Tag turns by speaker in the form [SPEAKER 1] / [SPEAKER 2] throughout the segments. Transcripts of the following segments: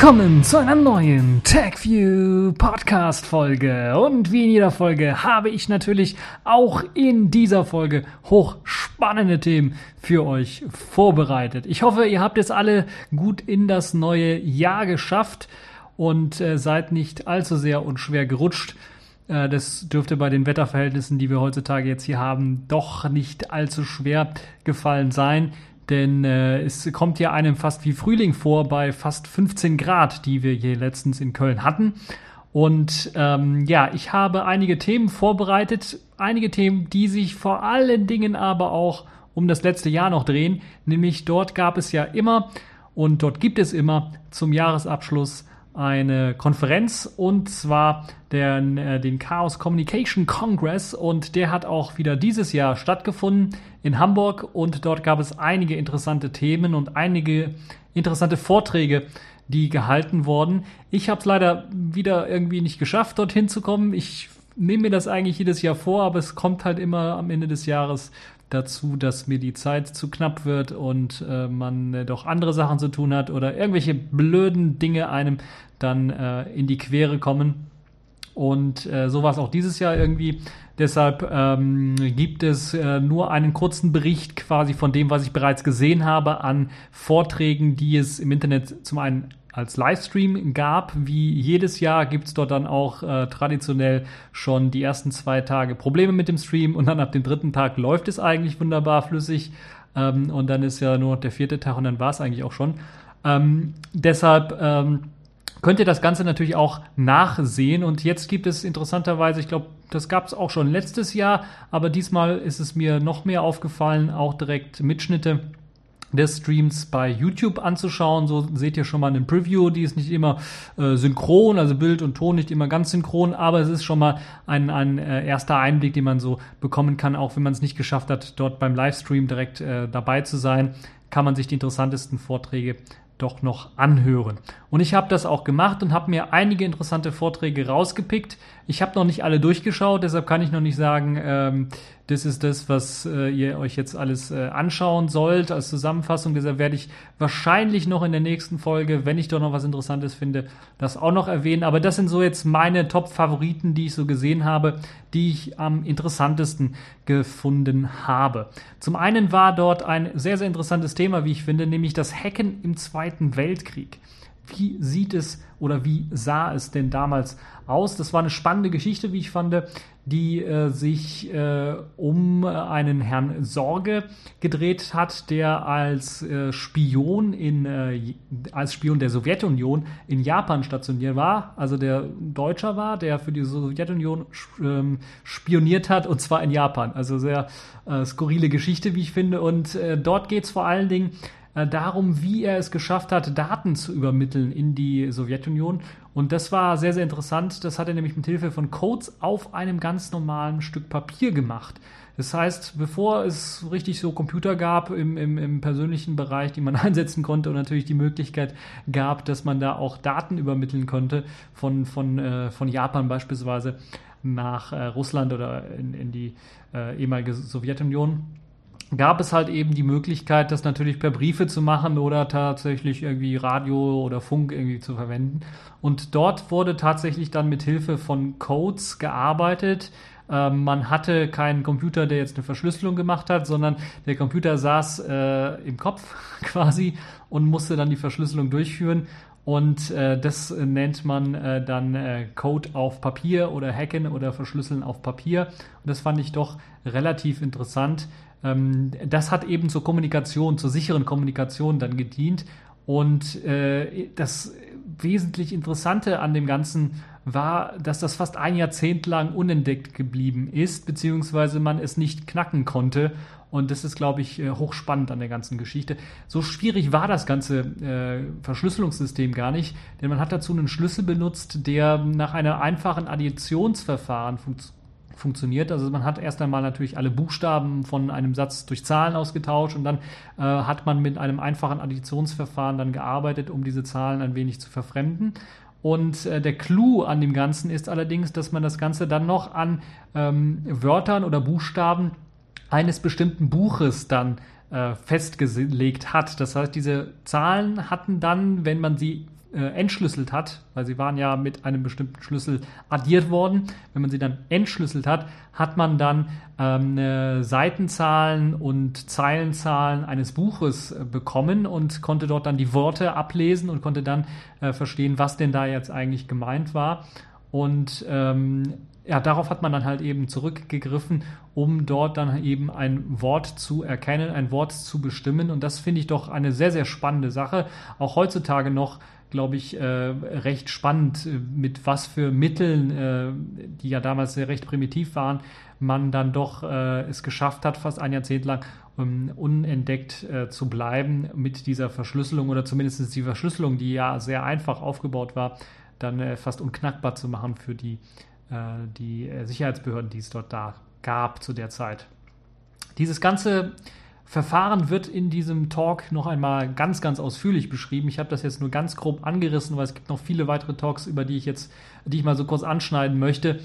[SPEAKER 1] Willkommen zu einer neuen TechView Podcast Folge. Und wie in jeder Folge habe ich natürlich auch in dieser Folge hochspannende Themen für euch vorbereitet. Ich hoffe, ihr habt es alle gut in das neue Jahr geschafft und äh, seid nicht allzu sehr und schwer gerutscht. Äh, das dürfte bei den Wetterverhältnissen, die wir heutzutage jetzt hier haben, doch nicht allzu schwer gefallen sein denn äh, es kommt ja einem fast wie Frühling vor bei fast 15 Grad, die wir hier letztens in Köln hatten. Und ähm, ja, ich habe einige Themen vorbereitet, einige Themen, die sich vor allen Dingen aber auch um das letzte Jahr noch drehen. Nämlich dort gab es ja immer und dort gibt es immer zum Jahresabschluss eine Konferenz und zwar den, äh, den Chaos Communication Congress und der hat auch wieder dieses Jahr stattgefunden in Hamburg und dort gab es einige interessante Themen und einige interessante Vorträge, die gehalten wurden. Ich habe es leider wieder irgendwie nicht geschafft, dorthin zu kommen. Ich nehme mir das eigentlich jedes Jahr vor, aber es kommt halt immer am Ende des Jahres dazu, dass mir die Zeit zu knapp wird und äh, man äh, doch andere Sachen zu tun hat oder irgendwelche blöden Dinge einem dann äh, in die Quere kommen. Und äh, so war es auch dieses Jahr irgendwie. Deshalb ähm, gibt es äh, nur einen kurzen Bericht quasi von dem, was ich bereits gesehen habe an Vorträgen, die es im Internet zum einen als Livestream gab. Wie jedes Jahr gibt es dort dann auch äh, traditionell schon die ersten zwei Tage Probleme mit dem Stream und dann ab dem dritten Tag läuft es eigentlich wunderbar flüssig. Ähm, und dann ist ja nur noch der vierte Tag und dann war es eigentlich auch schon. Ähm, deshalb ähm, könnt ihr das Ganze natürlich auch nachsehen. Und jetzt gibt es interessanterweise, ich glaube, das gab es auch schon letztes Jahr, aber diesmal ist es mir noch mehr aufgefallen, auch direkt Mitschnitte des Streams bei YouTube anzuschauen. So seht ihr schon mal einen Preview, die ist nicht immer äh, synchron, also Bild und Ton nicht immer ganz synchron, aber es ist schon mal ein, ein äh, erster Einblick, den man so bekommen kann, auch wenn man es nicht geschafft hat, dort beim Livestream direkt äh, dabei zu sein, kann man sich die interessantesten Vorträge doch noch anhören. Und ich habe das auch gemacht und habe mir einige interessante Vorträge rausgepickt. Ich habe noch nicht alle durchgeschaut, deshalb kann ich noch nicht sagen, ähm, das ist das, was äh, ihr euch jetzt alles äh, anschauen sollt als Zusammenfassung. Deshalb werde ich wahrscheinlich noch in der nächsten Folge, wenn ich doch noch was Interessantes finde, das auch noch erwähnen. Aber das sind so jetzt meine Top-Favoriten, die ich so gesehen habe, die ich am interessantesten gefunden habe. Zum einen war dort ein sehr, sehr interessantes Thema, wie ich finde, nämlich das Hacken im Zweiten Weltkrieg. Wie sieht es oder wie sah es denn damals aus? Das war eine spannende Geschichte, wie ich fand, die äh, sich äh, um einen Herrn Sorge gedreht hat, der als äh, Spion in äh, als Spion der Sowjetunion in Japan stationiert war, also der Deutscher war, der für die Sowjetunion ähm, spioniert hat und zwar in Japan. Also sehr äh, skurrile Geschichte, wie ich finde. Und äh, dort geht es vor allen Dingen äh, darum, wie er es geschafft hat, Daten zu übermitteln in die Sowjetunion. Und das war sehr, sehr interessant. Das hat er nämlich mit Hilfe von Codes auf einem ganz normalen Stück Papier gemacht. Das heißt, bevor es richtig so Computer gab im, im, im, persönlichen Bereich, die man einsetzen konnte und natürlich die Möglichkeit gab, dass man da auch Daten übermitteln konnte von, von, äh, von Japan beispielsweise nach äh, Russland oder in, in die äh, ehemalige Sowjetunion, gab es halt eben die Möglichkeit, das natürlich per Briefe zu machen oder tatsächlich irgendwie Radio oder Funk irgendwie zu verwenden. Und dort wurde tatsächlich dann mit Hilfe von Codes gearbeitet. Ähm, man hatte keinen Computer, der jetzt eine Verschlüsselung gemacht hat, sondern der Computer saß äh, im Kopf quasi und musste dann die Verschlüsselung durchführen. Und äh, das nennt man äh, dann äh, Code auf Papier oder Hacken oder Verschlüsseln auf Papier. Und das fand ich doch relativ interessant, das hat eben zur Kommunikation, zur sicheren Kommunikation dann gedient. Und äh, das wesentlich Interessante an dem Ganzen war, dass das fast ein Jahrzehnt lang unentdeckt geblieben ist, beziehungsweise man es nicht knacken konnte. Und das ist, glaube ich, äh, hochspannend an der ganzen Geschichte. So schwierig war das ganze äh, Verschlüsselungssystem gar nicht, denn man hat dazu einen Schlüssel benutzt, der nach einem einfachen Additionsverfahren funktioniert funktioniert. Also man hat erst einmal natürlich alle Buchstaben von einem Satz durch Zahlen ausgetauscht und dann äh, hat man mit einem einfachen Additionsverfahren dann gearbeitet, um diese Zahlen ein wenig zu verfremden. Und äh, der Clou an dem Ganzen ist allerdings, dass man das Ganze dann noch an ähm, Wörtern oder Buchstaben eines bestimmten Buches dann äh, festgelegt hat. Das heißt, diese Zahlen hatten dann, wenn man sie äh, entschlüsselt hat, weil sie waren ja mit einem bestimmten Schlüssel addiert worden. Wenn man sie dann entschlüsselt hat, hat man dann ähm, äh, Seitenzahlen und Zeilenzahlen eines Buches äh, bekommen und konnte dort dann die Worte ablesen und konnte dann äh, verstehen, was denn da jetzt eigentlich gemeint war. Und ähm, ja, darauf hat man dann halt eben zurückgegriffen, um dort dann eben ein Wort zu erkennen, ein Wort zu bestimmen. Und das finde ich doch eine sehr, sehr spannende Sache. Auch heutzutage noch glaube ich, äh, recht spannend, äh, mit was für Mitteln, äh, die ja damals sehr recht primitiv waren, man dann doch äh, es geschafft hat, fast ein Jahrzehnt lang um, unentdeckt äh, zu bleiben mit dieser Verschlüsselung oder zumindest die Verschlüsselung, die ja sehr einfach aufgebaut war, dann äh, fast unknackbar zu machen für die, die Sicherheitsbehörden, die es dort da gab zu der Zeit. Dieses ganze Verfahren wird in diesem Talk noch einmal ganz, ganz ausführlich beschrieben. Ich habe das jetzt nur ganz grob angerissen, weil es gibt noch viele weitere Talks, über die ich jetzt, die ich mal so kurz anschneiden möchte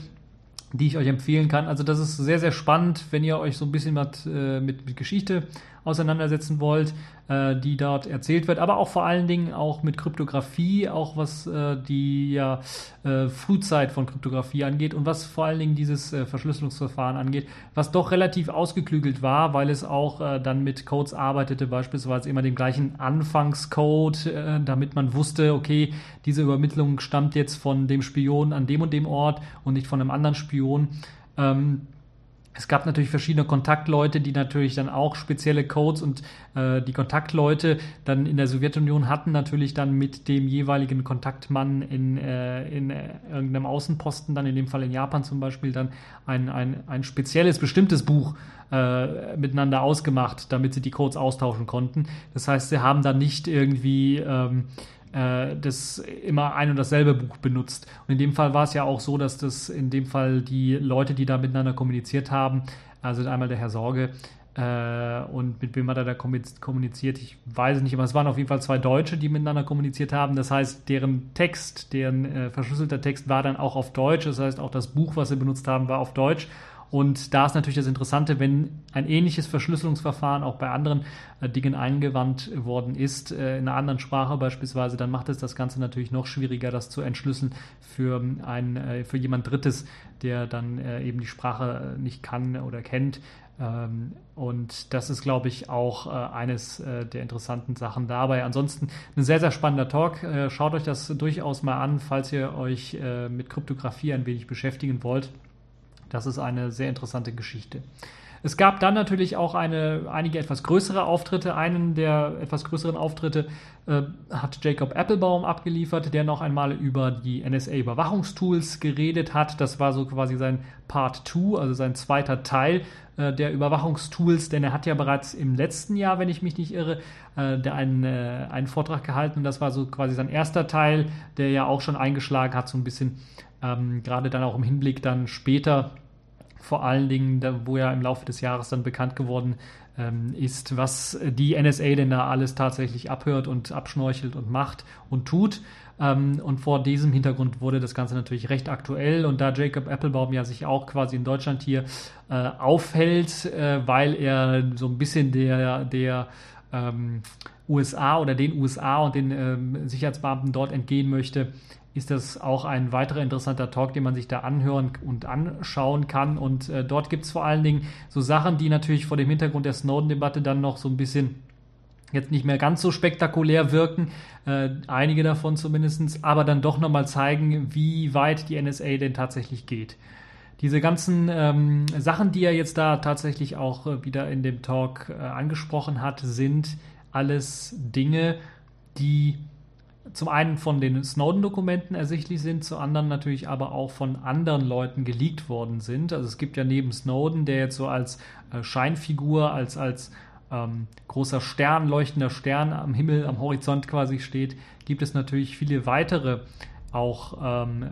[SPEAKER 1] die ich euch empfehlen kann. Also das ist sehr, sehr spannend, wenn ihr euch so ein bisschen mit, äh, mit, mit Geschichte auseinandersetzen wollt, äh, die dort erzählt wird, aber auch vor allen Dingen auch mit Kryptographie, auch was äh, die ja, äh, Frühzeit von Kryptographie angeht und was vor allen Dingen dieses äh, Verschlüsselungsverfahren angeht, was doch relativ ausgeklügelt war, weil es auch äh, dann mit Codes arbeitete, beispielsweise immer den gleichen Anfangscode, äh, damit man wusste, okay, diese Übermittlung stammt jetzt von dem Spion an dem und dem Ort und nicht von einem anderen Spion. Ähm, es gab natürlich verschiedene Kontaktleute, die natürlich dann auch spezielle Codes und äh, die Kontaktleute dann in der Sowjetunion hatten natürlich dann mit dem jeweiligen Kontaktmann in, äh, in äh, irgendeinem Außenposten, dann in dem Fall in Japan zum Beispiel, dann ein, ein, ein spezielles, bestimmtes Buch äh, miteinander ausgemacht, damit sie die Codes austauschen konnten. Das heißt, sie haben dann nicht irgendwie ähm, äh, das immer ein und dasselbe Buch benutzt. Und in dem Fall war es ja auch so, dass das in dem Fall die Leute, die da miteinander kommuniziert haben, also einmal der Herr Sorge, äh, und mit wem hat er da kommuniziert? Ich weiß es nicht, aber es waren auf jeden Fall zwei Deutsche, die miteinander kommuniziert haben. Das heißt, deren Text, deren äh, verschlüsselter Text war dann auch auf Deutsch. Das heißt, auch das Buch, was sie benutzt haben, war auf Deutsch. Und da ist natürlich das Interessante, wenn ein ähnliches Verschlüsselungsverfahren auch bei anderen äh, Dingen eingewandt worden ist, äh, in einer anderen Sprache beispielsweise, dann macht es das Ganze natürlich noch schwieriger, das zu entschlüsseln für, ein, äh, für jemand Drittes, der dann eben die Sprache nicht kann oder kennt. Ähm, und das ist, glaube ich, auch eines der interessanten Sachen dabei. Ansonsten ein sehr, sehr spannender Talk. schaut euch das durchaus mal an, falls ihr euch mit Kryptographie ein wenig beschäftigen wollt. Das ist eine sehr interessante Geschichte. Es gab dann natürlich auch eine, einige etwas größere Auftritte. Einen der etwas größeren Auftritte äh, hat Jacob Applebaum abgeliefert, der noch einmal über die NSA-Überwachungstools geredet hat. Das war so quasi sein Part 2, also sein zweiter Teil äh, der Überwachungstools, denn er hat ja bereits im letzten Jahr, wenn ich mich nicht irre, äh, einen, äh, einen Vortrag gehalten das war so quasi sein erster Teil, der ja auch schon eingeschlagen hat, so ein bisschen ähm, gerade dann auch im Hinblick dann später, vor allen Dingen, wo ja im Laufe des Jahres dann bekannt geworden ähm, ist, was die NSA denn da alles tatsächlich abhört und abschnorchelt und macht und tut. Ähm, und vor diesem Hintergrund wurde das Ganze natürlich recht aktuell. Und da Jacob Applebaum ja sich auch quasi in Deutschland hier äh, aufhält, äh, weil er so ein bisschen der, der ähm, USA oder den USA und den Sicherheitsbeamten dort entgehen möchte, ist das auch ein weiterer interessanter Talk, den man sich da anhören und anschauen kann. Und äh, dort gibt es vor allen Dingen so Sachen, die natürlich vor dem Hintergrund der Snowden-Debatte dann noch so ein bisschen jetzt nicht mehr ganz so spektakulär wirken, äh, einige davon zumindest, aber dann doch nochmal zeigen, wie weit die NSA denn tatsächlich geht. Diese ganzen ähm, Sachen, die er jetzt da tatsächlich auch äh, wieder in dem Talk äh, angesprochen hat, sind alles Dinge, die zum einen von den Snowden-Dokumenten ersichtlich sind, zu anderen natürlich aber auch von anderen Leuten geleakt worden sind. Also es gibt ja neben Snowden, der jetzt so als äh, Scheinfigur, als, als ähm, großer Stern, leuchtender Stern am Himmel, am Horizont quasi steht, gibt es natürlich viele weitere auch ähm,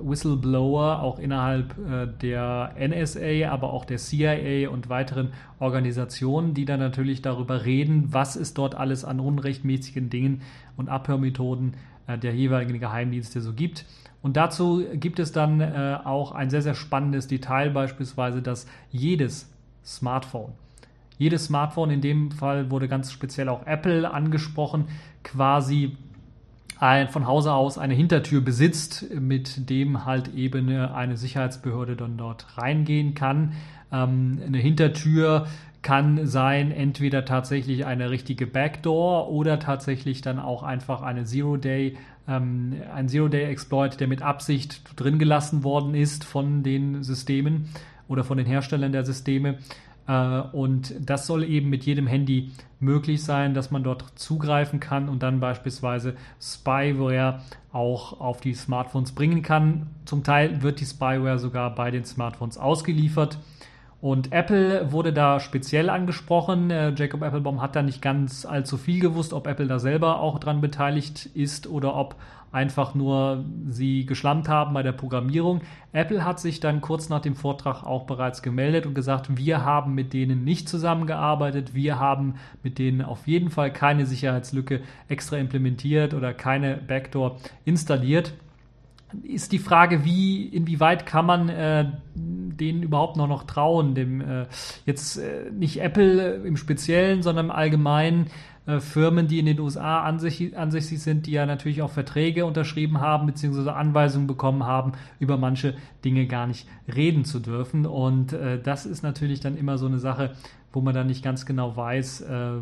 [SPEAKER 1] Whistleblower, auch innerhalb äh, der NSA, aber auch der CIA und weiteren Organisationen, die dann natürlich darüber reden, was es dort alles an unrechtmäßigen Dingen und Abhörmethoden äh, der jeweiligen Geheimdienste so gibt. Und dazu gibt es dann äh, auch ein sehr, sehr spannendes Detail, beispielsweise, dass jedes Smartphone, jedes Smartphone, in dem Fall wurde ganz speziell auch Apple angesprochen, quasi ein, von Hause aus eine Hintertür besitzt, mit dem halt eben eine Sicherheitsbehörde dann dort reingehen kann. Ähm, eine Hintertür kann sein entweder tatsächlich eine richtige Backdoor oder tatsächlich dann auch einfach eine Zero-Day, ähm, ein Zero-Day-Exploit, der mit Absicht drin gelassen worden ist von den Systemen oder von den Herstellern der Systeme. Äh, und das soll eben mit jedem Handy möglich sein, dass man dort zugreifen kann und dann beispielsweise Spyware auch auf die Smartphones bringen kann. Zum Teil wird die Spyware sogar bei den Smartphones ausgeliefert. Und Apple wurde da speziell angesprochen. Äh, Jacob Applebaum hat da nicht ganz allzu viel gewusst, ob Apple da selber auch dran beteiligt ist oder ob einfach nur sie geschlammt haben bei der Programmierung. Apple hat sich dann kurz nach dem Vortrag auch bereits gemeldet und gesagt, wir haben mit denen nicht zusammengearbeitet, wir haben mit denen auf jeden Fall keine Sicherheitslücke extra implementiert oder keine Backdoor installiert ist die Frage, wie, inwieweit kann man äh, denen überhaupt noch, noch trauen, dem äh, jetzt äh, nicht Apple im Speziellen, sondern im Allgemeinen äh, Firmen, die in den USA ansässig, sind, die ja natürlich auch Verträge unterschrieben haben, beziehungsweise Anweisungen bekommen haben, über manche Dinge gar nicht reden zu dürfen. Und äh, das ist natürlich dann immer so eine Sache, wo man dann nicht ganz genau weiß, äh,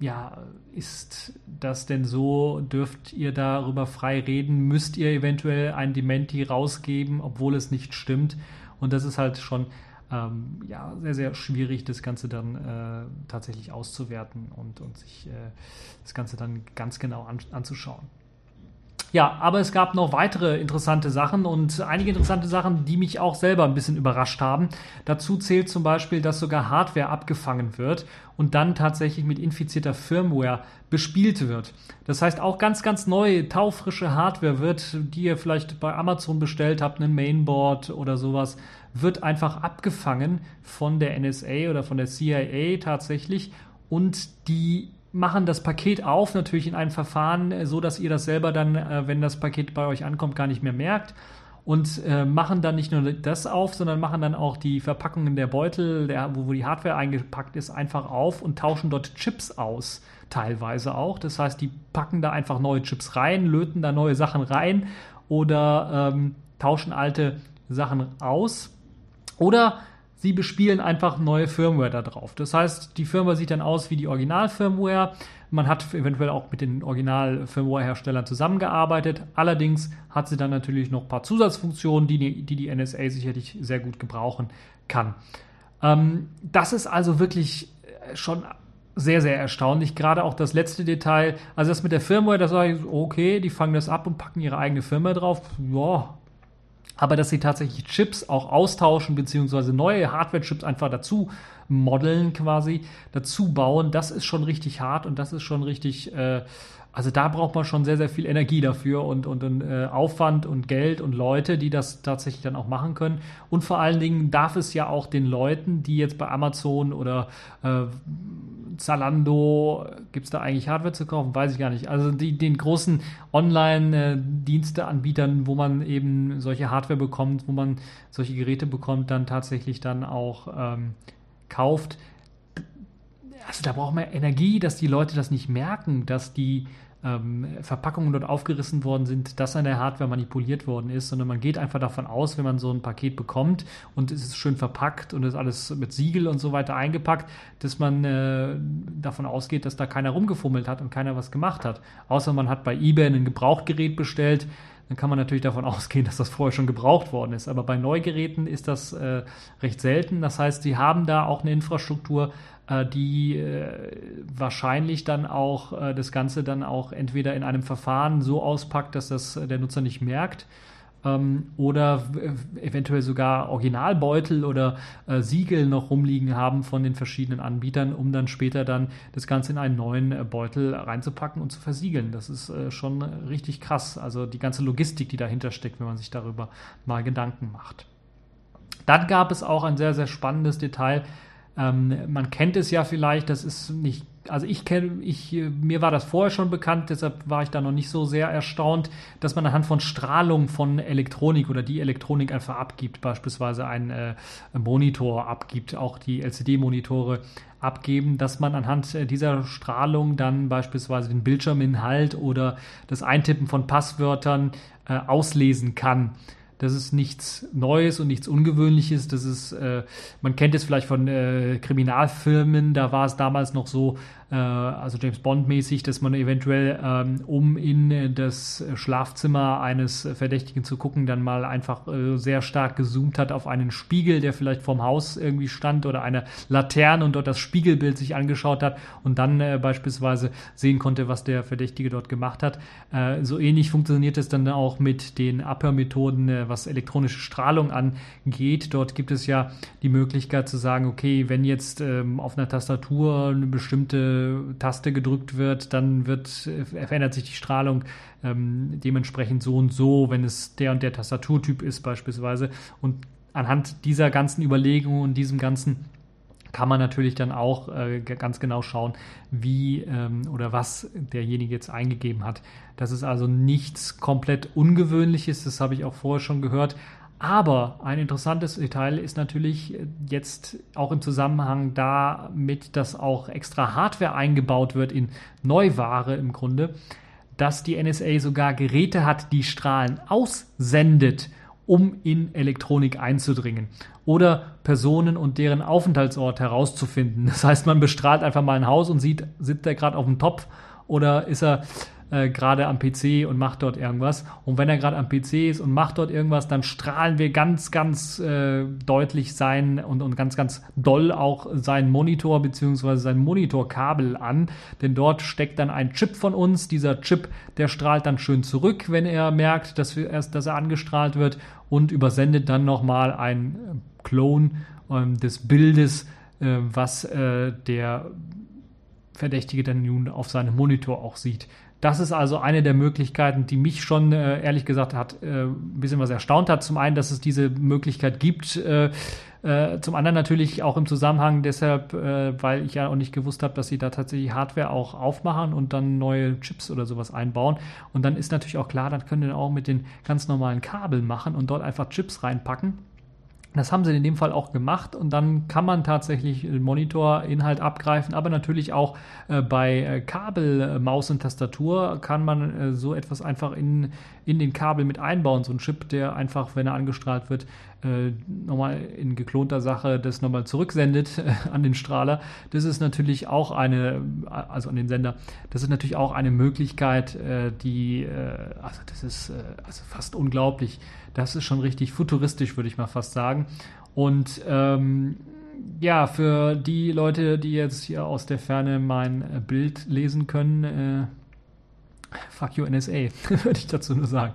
[SPEAKER 1] ja, ist das denn so? Dürft ihr darüber frei reden? Müsst ihr eventuell ein Dementi rausgeben, obwohl es nicht stimmt? Und das ist halt schon ähm, ja, sehr, sehr schwierig, das Ganze dann äh, tatsächlich auszuwerten und, und sich äh, das Ganze dann ganz genau an, anzuschauen. Ja, aber es gab noch weitere interessante Sachen und einige interessante Sachen, die mich auch selber ein bisschen überrascht haben. Dazu zählt zum Beispiel, dass sogar Hardware abgefangen wird und dann tatsächlich mit infizierter Firmware bespielt wird. Das heißt, auch ganz, ganz neue, taufrische Hardware wird, die ihr vielleicht bei Amazon bestellt habt, ein Mainboard oder sowas, wird einfach abgefangen von der NSA oder von der CIA tatsächlich und die machen das Paket auf, natürlich in einem Verfahren, äh, so dass ihr das selber dann, äh, wenn das Paket bei euch ankommt, gar nicht mehr merkt. Und äh, machen dann nicht nur das auf, sondern machen dann auch die Verpackungen der Beutel, der, wo, wo die Hardware eingepackt ist, einfach auf und tauschen dort Chips aus, teilweise auch. Das heißt, die packen da einfach neue Chips rein, löten da neue Sachen rein oder ähm, tauschen alte Sachen aus. Oder sie bespielen einfach neue Firmware da drauf. Das heißt, die Firmware sieht dann aus wie die Original-Firmware. Man hat eventuell auch mit den Original-Firmware-Herstellern zusammengearbeitet. Allerdings hat sie dann natürlich noch ein paar Zusatzfunktionen, die die, die NSA sicherlich sehr gut gebrauchen kann. Ähm, das ist also wirklich schon sehr, sehr erstaunlich. Gerade auch das letzte Detail. Also das mit der Firmware, da sage ich, okay, die fangen das ab und packen ihre eigene Firmware drauf. Ja, aber dass sie tatsächlich Chips auch austauschen, beziehungsweise neue Hardware-Chips einfach dazu modeln quasi, dazu bauen, das ist schon richtig hart und das ist schon richtig, äh, also da braucht man schon sehr, sehr viel Energie dafür und, und, und äh, Aufwand und Geld und Leute, die das tatsächlich dann auch machen können. Und vor allen Dingen darf es ja auch den Leuten, die jetzt bei Amazon oder äh, Zalando, gibt es da eigentlich Hardware zu kaufen? Weiß ich gar nicht. Also die, den großen Online-Diensteanbietern, wo man eben solche Hardware bekommt, wo man solche Geräte bekommt, dann tatsächlich dann auch ähm, kauft. Also da braucht man Energie, dass die Leute das nicht merken, dass die ähm, Verpackungen dort aufgerissen worden sind, dass an der Hardware manipuliert worden ist, sondern man geht einfach davon aus, wenn man so ein Paket bekommt und es ist schön verpackt und ist alles mit Siegel und so weiter eingepackt, dass man äh, davon ausgeht, dass da keiner rumgefummelt hat und keiner was gemacht hat. Außer man hat bei eBay ein Gebrauchtgerät bestellt, dann kann man natürlich davon ausgehen, dass das vorher schon gebraucht worden ist. Aber bei Neugeräten ist das äh, recht selten. Das heißt, sie haben da auch eine Infrastruktur, die äh, wahrscheinlich dann auch äh, das Ganze dann auch entweder in einem Verfahren so auspackt, dass das der Nutzer nicht merkt ähm, oder eventuell sogar Originalbeutel oder äh, Siegel noch rumliegen haben von den verschiedenen Anbietern, um dann später dann das Ganze in einen neuen äh, Beutel reinzupacken und zu versiegeln. Das ist äh, schon richtig krass. Also die ganze Logistik, die dahinter steckt, wenn man sich darüber mal Gedanken macht. Dann gab es auch ein sehr, sehr spannendes Detail, ähm, man kennt es ja vielleicht, das ist nicht also ich kenne, ich, mir war das vorher schon bekannt, deshalb war ich da noch nicht so sehr erstaunt, dass man anhand von Strahlung von Elektronik oder die Elektronik einfach abgibt, beispielsweise ein äh, Monitor abgibt, auch die LCD-Monitore abgeben, dass man anhand äh, dieser Strahlung dann beispielsweise den Bildschirminhalt oder das Eintippen von Passwörtern äh, auslesen kann. Das ist nichts Neues und nichts Ungewöhnliches. Das ist, äh, man kennt es vielleicht von äh, Kriminalfilmen, da war es damals noch so, also James Bond mäßig, dass man eventuell, ähm, um in das Schlafzimmer eines Verdächtigen zu gucken, dann mal einfach äh, sehr stark gezoomt hat auf einen Spiegel, der vielleicht vorm Haus irgendwie stand oder eine Laterne und dort das Spiegelbild sich angeschaut hat und dann äh, beispielsweise sehen konnte, was der Verdächtige dort gemacht hat. Äh, so ähnlich funktioniert es dann auch mit den Abhörmethoden, äh, was elektronische Strahlung angeht. Dort gibt es ja die Möglichkeit zu sagen, okay, wenn jetzt ähm, auf einer Tastatur eine bestimmte Taste gedrückt wird, dann wird, äh, verändert sich die Strahlung ähm, dementsprechend so und so, wenn es der und der Tastaturtyp ist beispielsweise. Und anhand dieser ganzen Überlegungen und diesem ganzen kann man natürlich dann auch äh, ganz genau schauen, wie ähm, oder was derjenige jetzt eingegeben hat. Das ist also nichts komplett Ungewöhnliches, das habe ich auch vorher schon gehört. Aber ein interessantes Detail ist natürlich jetzt auch im Zusammenhang damit, dass auch extra Hardware eingebaut wird in Neuware im Grunde, dass die NSA sogar Geräte hat, die Strahlen aussendet, um in Elektronik einzudringen oder Personen und deren Aufenthaltsort herauszufinden. Das heißt, man bestrahlt einfach mal ein Haus und sieht, sitzt er gerade auf dem Topf oder ist er äh, gerade am PC und macht dort irgendwas. Und wenn er gerade am PC ist und macht dort irgendwas, dann strahlen wir ganz, ganz äh, deutlich sein und, und ganz, ganz doll auch seinen Monitor bzw. sein Monitorkabel an. Denn dort steckt dann ein Chip von uns. Dieser Chip, der strahlt dann schön zurück, wenn er merkt, dass, wir dass er angestrahlt wird und übersendet dann nochmal ein äh, Clone ähm, des Bildes, äh, was äh, der Verdächtige dann nun auf seinem Monitor auch sieht. Das ist also eine der Möglichkeiten, die mich schon äh, ehrlich gesagt hat, äh, ein bisschen was erstaunt hat. Zum einen, dass es diese Möglichkeit gibt. Äh, äh zum anderen natürlich auch im Zusammenhang deshalb, äh, weil ich ja auch nicht gewusst habe, dass sie da tatsächlich Hardware auch aufmachen und dann neue Chips oder sowas einbauen. Und dann ist natürlich auch klar, dann können wir auch mit den ganz normalen Kabeln machen und dort einfach Chips reinpacken das haben sie in dem Fall auch gemacht und dann kann man tatsächlich Monitorinhalt abgreifen, aber natürlich auch äh, bei äh, Kabel, äh, Maus und Tastatur kann man äh, so etwas einfach in, in den Kabel mit einbauen. So ein Chip, der einfach, wenn er angestrahlt wird, äh, nochmal in geklonter Sache das nochmal zurücksendet an den Strahler. Das ist natürlich auch eine, also an den Sender, das ist natürlich auch eine Möglichkeit, die, also das ist also fast unglaublich das ist schon richtig futuristisch, würde ich mal fast sagen. Und ähm, ja, für die Leute, die jetzt hier aus der Ferne mein äh, Bild lesen können, äh, fuck you NSA, würde ich dazu nur sagen.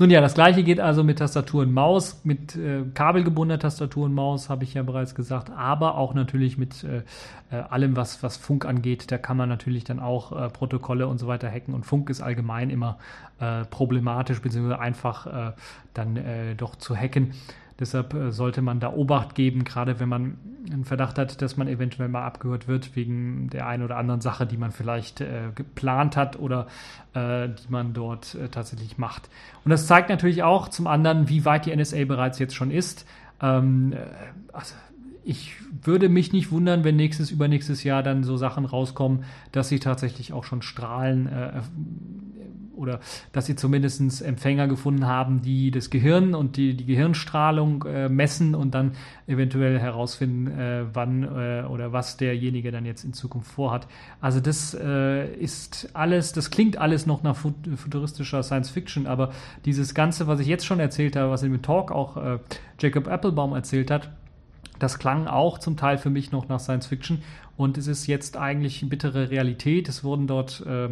[SPEAKER 1] Nun ja, das gleiche geht also mit Tastatur und Maus, mit äh, kabelgebundener Tastatur und Maus, habe ich ja bereits gesagt, aber auch natürlich mit äh, äh, allem, was, was Funk angeht. Da kann man natürlich dann auch äh, Protokolle und so weiter hacken und Funk ist allgemein immer äh, problematisch bzw. einfach äh, dann doch zu hacken. Deshalb äh, sollte man da Obacht geben, gerade wenn man einen Verdacht hat, dass man eventuell mal abgehört wird wegen der einen oder anderen Sache, die man vielleicht äh, geplant hat oder äh, die man dort äh, tatsächlich macht. Und das zeigt natürlich auch zum anderen, wie weit die NSA bereits jetzt schon ist. Ähm, äh, also ich würde mich nicht wundern, wenn nächstes, übernächstes Jahr dann so Sachen rauskommen, dass sie tatsächlich auch schon Strahlen äh, oder dass sie zumindest Empfänger gefunden haben, die das Gehirn und die, die Gehirnstrahlung äh, messen und dann eventuell herausfinden, äh, wann äh, oder was derjenige dann jetzt in Zukunft vorhat. Also das äh, ist alles, das klingt alles noch nach futuristischer Science Fiction, aber dieses Ganze, was ich jetzt schon erzählt habe, was in dem Talk auch äh, Jacob Applebaum erzählt hat, das klang auch zum Teil für mich noch nach Science Fiction und es ist jetzt eigentlich bittere Realität. Es wurden dort äh,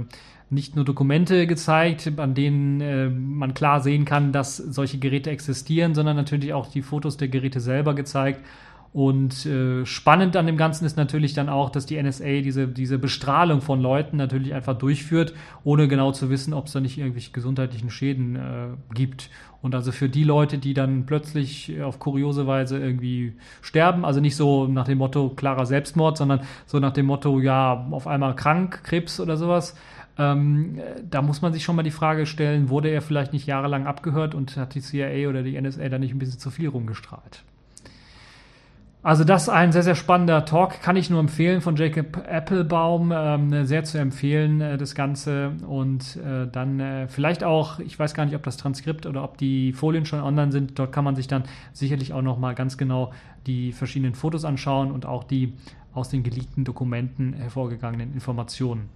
[SPEAKER 1] nicht nur Dokumente gezeigt, an denen äh, man klar sehen kann, dass solche Geräte existieren, sondern natürlich auch die Fotos der Geräte selber gezeigt. Und äh, spannend an dem Ganzen ist natürlich dann auch, dass die NSA diese, diese Bestrahlung von Leuten natürlich einfach durchführt, ohne genau zu wissen, ob es da nicht irgendwelche gesundheitlichen Schäden äh, gibt. Und also für die Leute, die dann plötzlich auf kuriose Weise irgendwie sterben, also nicht so nach dem Motto klarer Selbstmord, sondern so nach dem Motto, ja, auf einmal krank, Krebs oder sowas, ähm, da muss man sich schon mal die Frage stellen, wurde er vielleicht nicht jahrelang abgehört und hat die CIA oder die NSA da nicht ein bisschen zu viel rumgestrahlt? Also das ist ein sehr, sehr spannender Talk, kann ich nur empfehlen von Jacob Applebaum, ähm, sehr zu empfehlen, äh, das Ganze. Und äh, dann äh, vielleicht auch, ich weiß gar nicht, ob das Transkript oder ob die Folien schon online sind, dort kann man sich dann sicherlich auch nochmal ganz genau die verschiedenen Fotos anschauen und auch die aus den geleakten Dokumenten hervorgegangenen Informationen,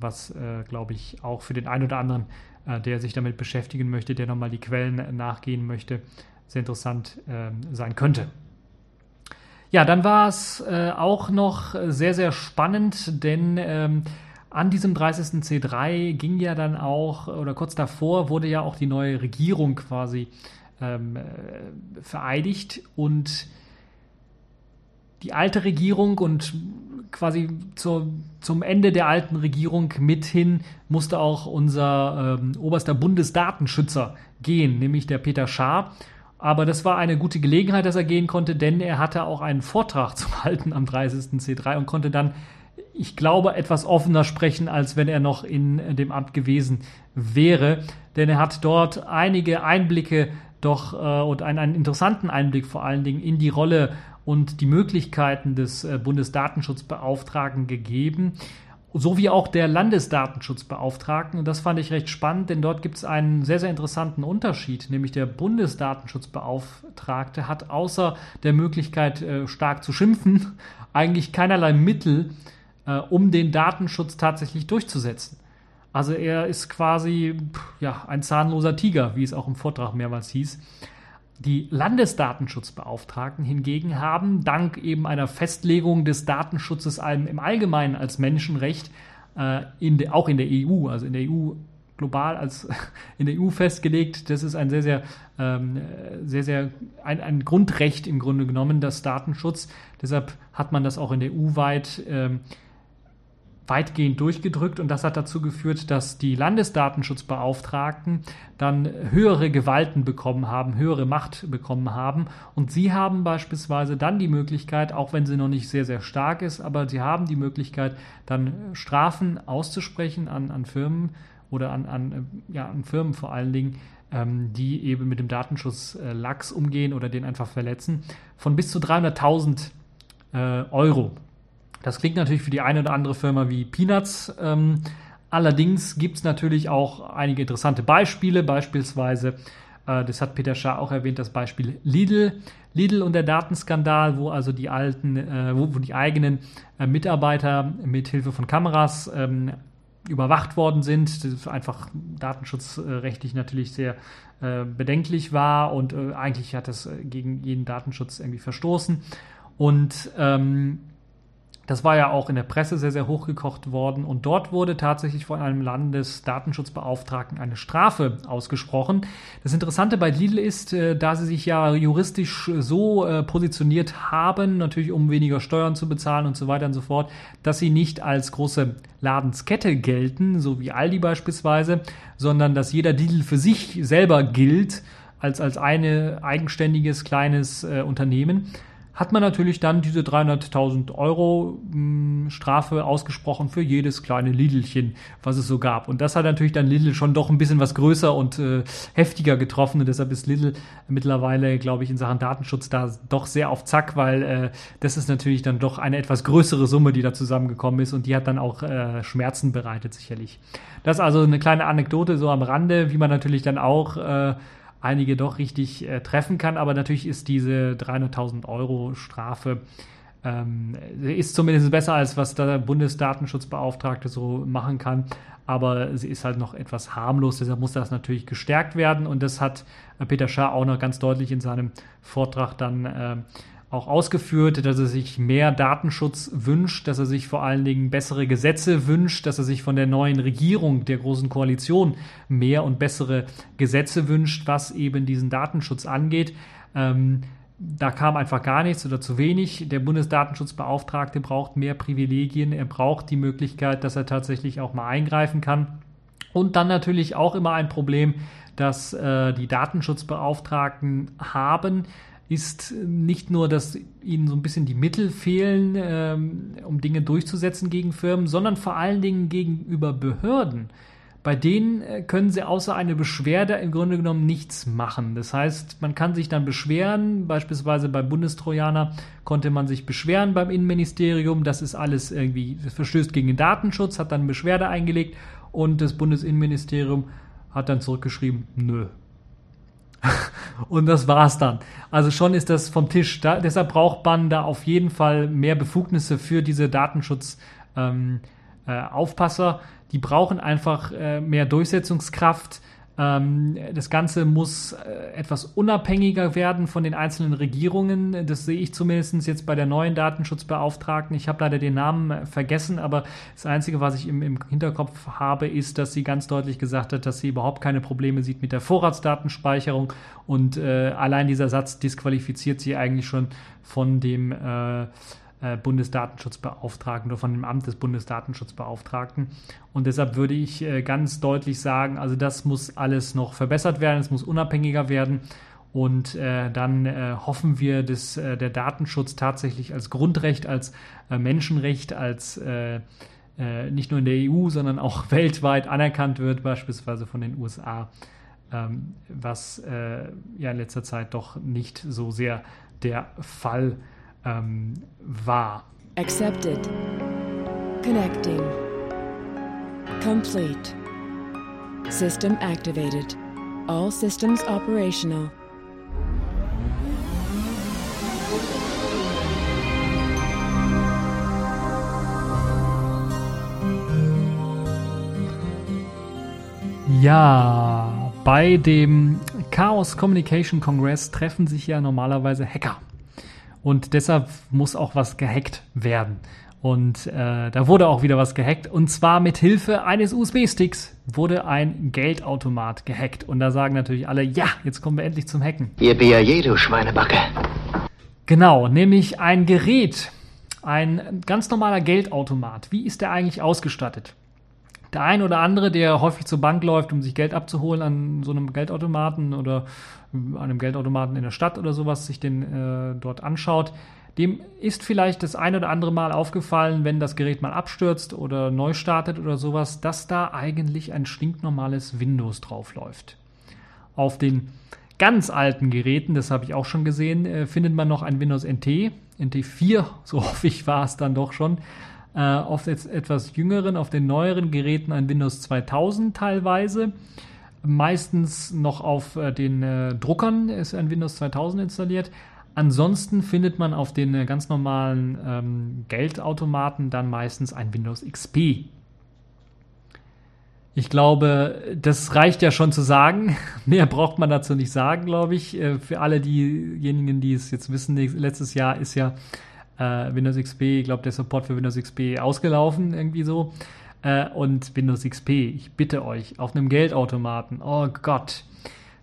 [SPEAKER 1] was, äh, glaube ich, auch für den einen oder anderen, äh, der sich damit beschäftigen möchte, der nochmal die Quellen nachgehen möchte, sehr interessant ähm, sein könnte. Ja, dann war es äh, auch noch sehr, sehr spannend, denn ähm, an diesem 30. C3 ging ja dann auch, oder kurz davor wurde ja auch die neue Regierung quasi ähm, äh, vereidigt und die alte Regierung und quasi zur, zum Ende der alten Regierung mithin musste auch unser ähm, oberster Bundesdatenschützer gehen, nämlich der Peter Schaar. Aber das war eine gute Gelegenheit, dass er gehen konnte, denn er hatte auch einen Vortrag zu halten am 30. C3 und konnte dann, ich glaube, etwas offener sprechen, als wenn er noch in dem Amt gewesen wäre. Denn er hat dort einige Einblicke doch äh, und einen, einen interessanten Einblick vor allen Dingen in die Rolle und die Möglichkeiten des äh, Bundesdatenschutzbeauftragten gegeben sowie auch der Landesdatenschutzbeauftragten. Und das fand ich recht spannend, denn dort gibt es einen sehr, sehr interessanten Unterschied, nämlich der Bundesdatenschutzbeauftragte hat außer der Möglichkeit, äh, stark zu schimpfen, eigentlich keinerlei Mittel, äh, um den Datenschutz tatsächlich durchzusetzen. Also er ist quasi ja, ein zahnloser Tiger, wie es auch im Vortrag mehrmals hieß. Die Landesdatenschutzbeauftragten hingegen haben dank eben einer Festlegung des Datenschutzes im Allgemeinen als Menschenrecht äh, in de, auch in der EU, also in der EU global als in der EU festgelegt. Das ist ein sehr, sehr, ähm, sehr, sehr ein, ein Grundrecht im Grunde genommen, das Datenschutz. Deshalb hat man das auch in der EU weit ähm, weitgehend durchgedrückt und das hat dazu geführt, dass die Landesdatenschutzbeauftragten dann höhere Gewalten bekommen haben, höhere Macht bekommen haben und sie haben beispielsweise dann die Möglichkeit, auch wenn sie noch nicht sehr, sehr stark ist, aber sie haben die Möglichkeit, dann Strafen auszusprechen an, an Firmen oder an, an, ja, an Firmen vor allen Dingen, ähm, die eben mit dem Datenschutz äh, lax umgehen oder den einfach verletzen, von bis zu 300.000 äh, Euro. Das klingt natürlich für die eine oder andere Firma wie Peanuts. Ähm, allerdings gibt es natürlich auch einige interessante Beispiele, beispielsweise, äh, das hat Peter Schaar auch erwähnt, das Beispiel Lidl. Lidl und der Datenskandal, wo also die alten, äh, wo, wo, die eigenen äh, Mitarbeiter mit Hilfe von Kameras ähm, überwacht worden sind, das einfach datenschutzrechtlich natürlich sehr äh, bedenklich war und äh, eigentlich hat das äh, gegen jeden Datenschutz irgendwie verstoßen. Und ähm, das war ja auch in der Presse sehr, sehr hochgekocht worden und dort wurde tatsächlich von einem Landesdatenschutzbeauftragten eine Strafe ausgesprochen. Das Interessante bei Lidl ist, äh, da sie sich ja juristisch so äh, positioniert haben, natürlich um weniger Steuern zu bezahlen und so weiter und so fort, dass sie nicht als große Ladenskette gelten, so wie Aldi beispielsweise, sondern dass jeder Lidl für sich selber gilt als, als eine eigenständiges kleines äh, Unternehmen hat man natürlich dann diese 300.000 Euro mh, hm, Strafe ausgesprochen für jedes kleine Lidlchen, was es so gab. Und das hat natürlich dann Lidl schon doch ein bisschen was größer und äh, heftiger getroffen. Und deshalb ist Lidl mittlerweile, glaube ich, in Sachen Datenschutz da doch sehr auf Zack, weil äh, das ist natürlich dann doch eine etwas größere Summe, die da zusammengekommen ist. Und die hat dann auch äh, Schmerzen bereitet, sicherlich. Das ist also eine kleine Anekdote so am Rande, wie man natürlich dann auch äh, einige doch richtig äh, treffen kann. Aber natürlich ist diese 300.000 Euro Strafe ähm, ist zumindest besser als was der Bundesdatenschutzbeauftragte so machen kann. Aber sie ist halt noch etwas harmlos, deshalb muss das natürlich gestärkt werden. Und das hat äh, Peter Schaar auch noch ganz deutlich in seinem Vortrag dann äh, auch ausgeführt, dass er sich mehr Datenschutz wünscht, dass er sich vor allen Dingen bessere Gesetze wünscht, dass er sich von der neuen Regierung der großen Koalition mehr und bessere Gesetze wünscht, was eben diesen Datenschutz angeht. Ähm, da kam einfach gar nichts oder zu wenig. Der Bundesdatenschutzbeauftragte braucht mehr Privilegien. Er braucht die Möglichkeit, dass er tatsächlich auch mal eingreifen kann. Und dann natürlich auch immer ein Problem, das äh, die Datenschutzbeauftragten haben, ist nicht nur, dass ihnen so ein bisschen die Mittel fehlen, ähm, um Dinge durchzusetzen gegen Firmen, sondern vor allen Dingen gegenüber Behörden. Bei denen äh, können sie außer eine Beschwerde im Grunde genommen nichts machen. Das heißt, man kann sich dann beschweren, beispielsweise bei Bundestrojaner konnte man sich beschweren beim Innenministerium, das ist alles irgendwie, das verstößt gegen den Datenschutz, hat dann Beschwerde eingelegt und das Bundesinnenministerium hat dann zurückgeschrieben, nö. und das war's dann. Also schon ist das vom Tisch. Da, deshalb braucht man da auf jeden Fall mehr Befugnisse für diese Datenschutzaufpasser. Ähm, äh, Die brauchen einfach äh, mehr Durchsetzungskraft das Ganze muss äh, etwas unabhängiger werden von den einzelnen Regierungen. Das sehe ich zumindest jetzt bei der neuen Datenschutzbeauftragten. Ich habe leider den Namen äh, vergessen, aber das Einzige, was ich im, im Hinterkopf habe, ist, dass sie ganz deutlich gesagt hat, dass sie überhaupt keine Probleme sieht mit der Vorratsdatenspeicherung. Und äh, allein dieser Satz disqualifiziert sie eigentlich schon von dem äh, Bundesdatenschutzbeauftragten oder von dem Amt des Bundesdatenschutzbeauftragten. Und deshalb würde ich äh, ganz deutlich sagen, also das muss alles noch verbessert werden, es muss unabhängiger werden. Und äh, dann äh, hoffen wir, dass äh, der Datenschutz tatsächlich als Grundrecht, als äh, Menschenrecht, als äh, äh, nicht nur in der EU, sondern auch weltweit anerkannt wird, beispielsweise von den USA, ähm, was äh, ja in letzter Zeit doch nicht so sehr der Fall ist ähm, war.
[SPEAKER 2] Accepted. Connecting. Complete. System activated. All systems operational.
[SPEAKER 1] Ja, bei dem Chaos Communication Congress treffen sich ja normalerweise Hacker. Und deshalb muss auch was gehackt werden. Und äh, da wurde auch wieder was gehackt. Und zwar mit Hilfe eines USB-Sticks wurde ein Geldautomat gehackt. Und da sagen natürlich alle, ja, jetzt kommen wir endlich zum Hacken.
[SPEAKER 3] Ihr BAJ, du Schweinebacke.
[SPEAKER 1] Genau, nämlich ein Gerät. Ein ganz normaler Geldautomat. Wie ist der eigentlich ausgestattet? Der ein oder andere, der häufig zur Bank läuft, um sich Geld abzuholen an so einem Geldautomaten oder an einem Geldautomaten in der Stadt oder sowas, sich den äh, dort anschaut, dem ist vielleicht das ein oder andere Mal aufgefallen, wenn das Gerät mal abstürzt oder neu startet oder sowas, dass da eigentlich ein stinknormales Windows drauf läuft. Auf den ganz alten Geräten, das habe ich auch schon gesehen, äh, findet man noch ein Windows NT, NT4, so hoffe ich war es dann doch schon. Äh, auf jetzt etwas jüngeren, auf den neueren Geräten ein Windows 2000 teilweise. Meistens noch auf äh, den äh, Druckern ist ein Windows 2000 installiert. Ansonsten findet man auf den äh, ganz normalen ähm, Geldautomaten dann meistens ein Windows XP. Ich glaube, das reicht ja schon zu sagen. Mehr braucht man dazu nicht sagen, glaube ich. Äh, für alle diejenigen, die es jetzt wissen, letztes Jahr ist ja äh, Windows XP, ich glaube, der Support für Windows XP ausgelaufen, irgendwie so. Äh, und Windows XP, ich bitte euch, auf einem Geldautomaten, oh Gott,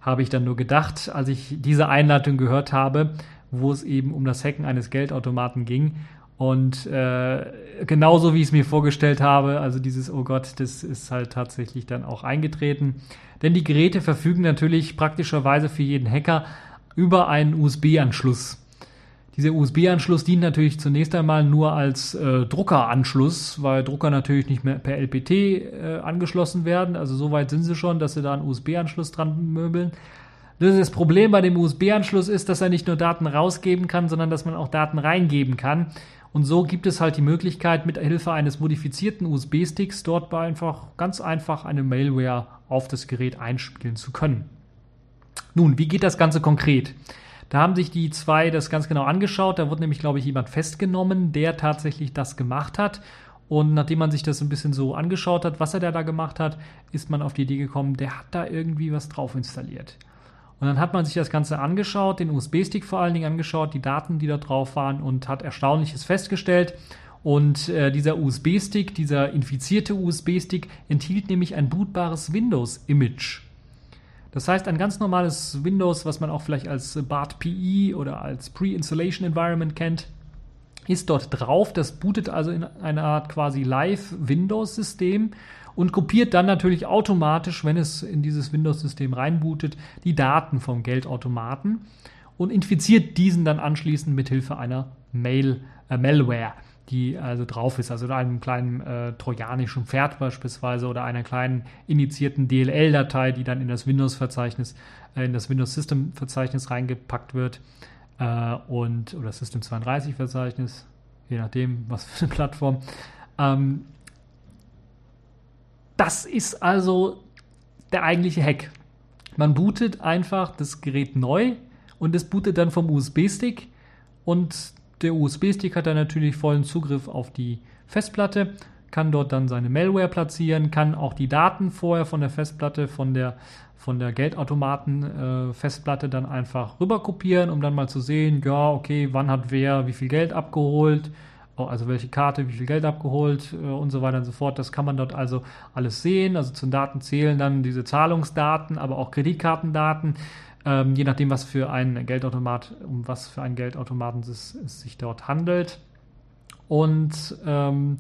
[SPEAKER 1] habe ich dann nur gedacht, als ich diese Einleitung gehört habe, wo es eben um das Hacken eines Geldautomaten ging. Und äh, genauso wie ich es mir vorgestellt habe, also dieses, oh Gott, das ist halt tatsächlich dann auch eingetreten. Denn die Geräte verfügen natürlich praktischerweise für jeden Hacker über einen USB-Anschluss. Dieser USB-Anschluss dient natürlich zunächst einmal nur als äh, Druckeranschluss, weil Drucker natürlich nicht mehr per LPT äh, angeschlossen werden. Also so weit sind sie schon, dass sie da einen USB-Anschluss dran möbeln. Das Problem bei dem USB-Anschluss ist, dass er nicht nur Daten rausgeben kann, sondern dass man auch Daten reingeben kann. Und so gibt es halt die Möglichkeit, mit Hilfe eines modifizierten USB-Sticks dort einfach ganz einfach eine Malware auf das Gerät einspielen zu können. Nun, wie geht das Ganze konkret? Da haben sich die zwei das ganz genau angeschaut. Da wurde nämlich, glaube ich, jemand festgenommen, der tatsächlich das gemacht hat. Und nachdem man sich das ein bisschen so angeschaut hat, was er da gemacht hat, ist man auf die Idee gekommen, der hat da irgendwie was drauf installiert. Und dann hat man sich das Ganze angeschaut, den USB-Stick vor allen Dingen angeschaut, die Daten, die da drauf waren und hat Erstaunliches festgestellt. Und äh, dieser USB-Stick, dieser infizierte USB-Stick, enthielt nämlich ein bootbares Windows-Image. Das heißt, ein ganz normales Windows, was man auch vielleicht als BART PE oder als Pre-Installation Environment kennt, ist dort drauf. Das bootet also in eine Art quasi Live-Windows-System und kopiert dann natürlich automatisch, wenn es in dieses Windows-System reinbootet, die Daten vom Geldautomaten und infiziert diesen dann anschließend mit Hilfe einer Mail, äh, Malware, die also drauf ist, also einem kleinen äh, trojanischen Pferd beispielsweise oder einer kleinen initiierten DLL-Datei, die dann in das Windows-Verzeichnis, äh, in das Windows-System-Verzeichnis reingepackt wird äh, und oder System 32 Verzeichnis, je nachdem, was für eine Plattform. Ähm, das ist also der eigentliche Hack. Man bootet einfach das Gerät neu und es bootet dann vom USB-Stick und der USB-Stick hat dann natürlich vollen Zugriff auf die Festplatte, kann dort dann seine Malware platzieren, kann auch die Daten vorher von der Festplatte, von der von der Geldautomaten-Festplatte äh, dann einfach rüber kopieren, um dann mal zu sehen, ja, okay, wann hat wer wie viel Geld abgeholt, oh, also welche Karte, wie viel Geld abgeholt äh, und so weiter und so fort. Das kann man dort also alles sehen. Also zu den Daten zählen dann diese Zahlungsdaten, aber auch Kreditkartendaten, ähm, je nachdem, was für ein Geldautomat, um was für einen Geldautomaten es, es sich dort handelt. Und ähm,